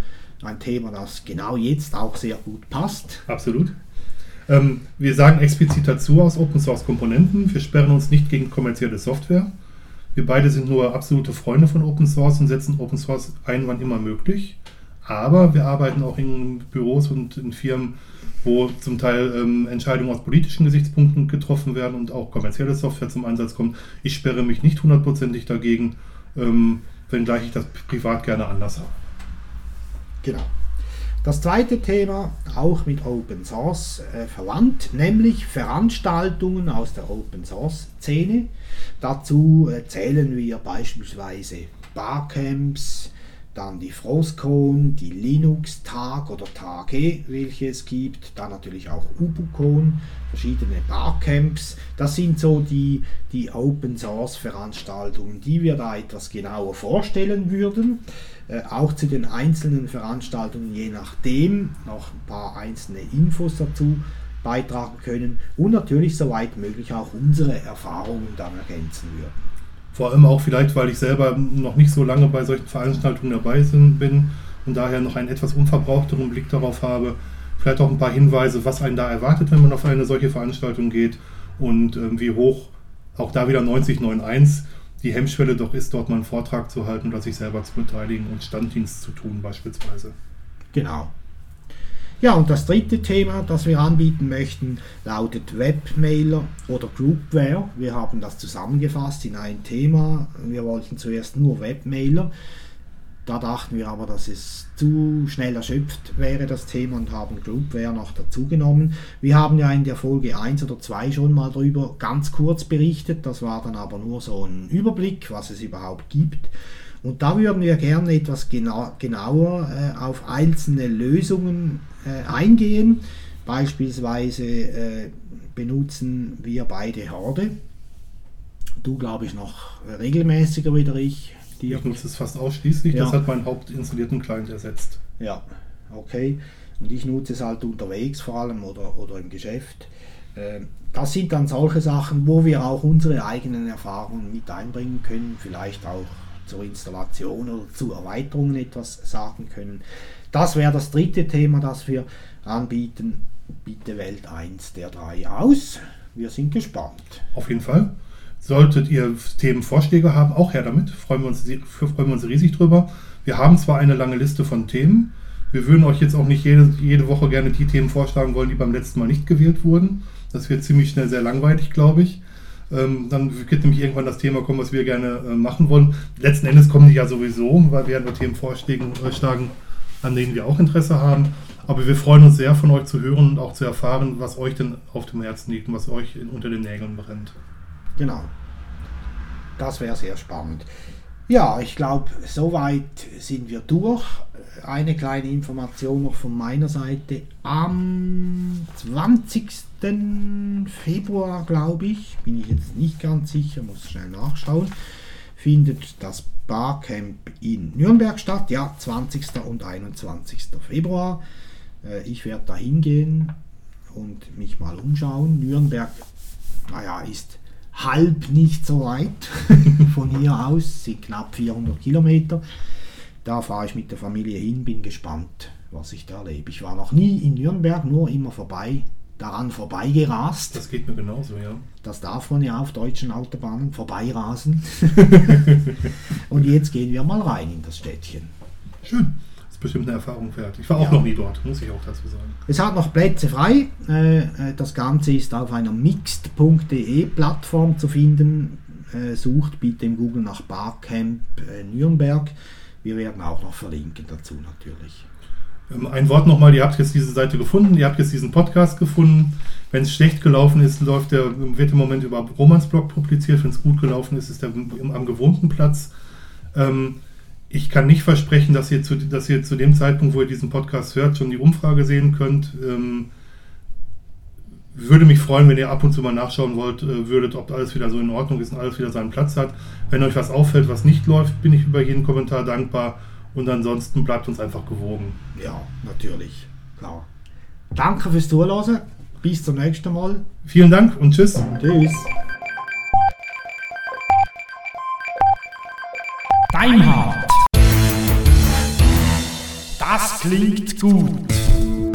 Ein Thema, das genau jetzt auch sehr gut passt. Absolut. Ähm, wir sagen explizit dazu aus Open Source Komponenten. Wir sperren uns nicht gegen kommerzielle Software. Wir beide sind nur absolute Freunde von Open Source und setzen Open Source ein, wann immer möglich. Aber wir arbeiten auch in Büros und in Firmen, wo zum Teil ähm, Entscheidungen aus politischen Gesichtspunkten getroffen werden und auch kommerzielle Software zum Einsatz kommt. Ich sperre mich nicht hundertprozentig dagegen, ähm, wenngleich ich das privat gerne anders habe. Genau. Das zweite Thema, auch mit Open Source äh, verwandt, nämlich Veranstaltungen aus der Open Source Szene. Dazu äh, zählen wir beispielsweise Barcamps, dann die Frostcon, die Linux Tag oder Tage, welche es gibt, dann natürlich auch Ubucon, verschiedene Barcamps. Das sind so die, die Open Source Veranstaltungen, die wir da etwas genauer vorstellen würden. Äh, auch zu den einzelnen Veranstaltungen, je nachdem, noch ein paar einzelne Infos dazu beitragen können und natürlich soweit möglich auch unsere Erfahrungen dann ergänzen würden. Vor allem auch vielleicht, weil ich selber noch nicht so lange bei solchen Veranstaltungen dabei bin und daher noch einen etwas unverbrauchteren Blick darauf habe. Vielleicht auch ein paar Hinweise, was einen da erwartet, wenn man auf eine solche Veranstaltung geht und äh, wie hoch auch da wieder 9091 die Hemmschwelle doch ist, dort mal einen Vortrag zu halten oder sich selber zu beteiligen und Standdienst zu tun beispielsweise. Genau. Ja, und das dritte Thema, das wir anbieten möchten, lautet Webmailer oder Groupware. Wir haben das zusammengefasst in ein Thema. Wir wollten zuerst nur Webmailer. Da dachten wir aber, dass es zu schnell erschöpft wäre, das Thema, und haben Groupware noch dazu genommen. Wir haben ja in der Folge 1 oder 2 schon mal darüber ganz kurz berichtet. Das war dann aber nur so ein Überblick, was es überhaupt gibt. Und da würden wir gerne etwas genau, genauer äh, auf einzelne Lösungen äh, eingehen. Beispielsweise äh, benutzen wir beide Horde. Du glaube ich noch regelmäßiger wieder ich. Ich nutze es fast ausschließlich. Ja. Das hat meinen hauptinstallierten Client ersetzt. Ja, okay. Und ich nutze es halt unterwegs vor allem oder, oder im Geschäft. Ähm, das sind dann solche Sachen, wo wir auch unsere eigenen Erfahrungen mit einbringen können, vielleicht auch zur Installation oder zu Erweiterungen etwas sagen können. Das wäre das dritte Thema, das wir anbieten. Bitte wählt eins der drei aus. Wir sind gespannt. Auf jeden Fall. Solltet ihr Themenvorschläge haben, auch her damit. Freuen wir uns, freuen wir uns riesig drüber. Wir haben zwar eine lange Liste von Themen. Wir würden euch jetzt auch nicht jede, jede Woche gerne die Themen vorschlagen wollen, die beim letzten Mal nicht gewählt wurden. Das wird ziemlich schnell sehr langweilig, glaube ich. Ähm, dann wird nämlich irgendwann das Thema kommen, was wir gerne äh, machen wollen. Letzten Endes kommen die ja sowieso, weil wir nur Themen vorschlagen, an denen wir auch Interesse haben. Aber wir freuen uns sehr, von euch zu hören und auch zu erfahren, was euch denn auf dem Herzen liegt und was euch in, unter den Nägeln brennt. Genau. Das wäre sehr spannend. Ja, ich glaube, soweit sind wir durch. Eine kleine Information noch von meiner Seite. Am 20. Februar, glaube ich, bin ich jetzt nicht ganz sicher, muss schnell nachschauen, findet das Barcamp in Nürnberg statt. Ja, 20. und 21. Februar. Äh, ich werde da hingehen und mich mal umschauen. Nürnberg, naja, ist halb nicht so weit von hier aus, sind knapp 400 Kilometer. Da fahre ich mit der Familie hin, bin gespannt, was ich da erlebe. Ich war noch nie in Nürnberg, nur immer vorbei, daran vorbeigerast. Das geht mir genauso, ja. Das darf man ja auf deutschen Autobahnen vorbeirasen. Und jetzt gehen wir mal rein in das Städtchen. Schön ist bestimmt eine Erfahrung wert. Ich war auch ja. noch nie dort, muss ich auch dazu sagen. Es hat noch Plätze frei. Äh, äh, das Ganze ist auf einer mixed.de Plattform zu finden. Äh, sucht bitte im Google nach Barcamp Nürnberg. Wir werden auch noch verlinken dazu natürlich. Ähm, ein Wort nochmal, ihr habt jetzt diese Seite gefunden, ihr habt jetzt diesen Podcast gefunden. Wenn es schlecht gelaufen ist, läuft der, wird im Moment über Romans Blog publiziert. Wenn es gut gelaufen ist, ist er am gewohnten Platz. Ähm, ich kann nicht versprechen, dass ihr, zu, dass ihr zu dem Zeitpunkt, wo ihr diesen Podcast hört, schon die Umfrage sehen könnt. Ähm, würde mich freuen, wenn ihr ab und zu mal nachschauen wollt, äh, würdet, ob alles wieder so in Ordnung ist und alles wieder seinen Platz hat. Wenn euch was auffällt, was nicht läuft, bin ich über jeden Kommentar dankbar. Und ansonsten bleibt uns einfach gewogen. Ja, natürlich. Klar. Danke fürs Zuhören. Bis zum nächsten Mal. Vielen Dank und tschüss. Tschüss. Deinhard. Das klingt gut.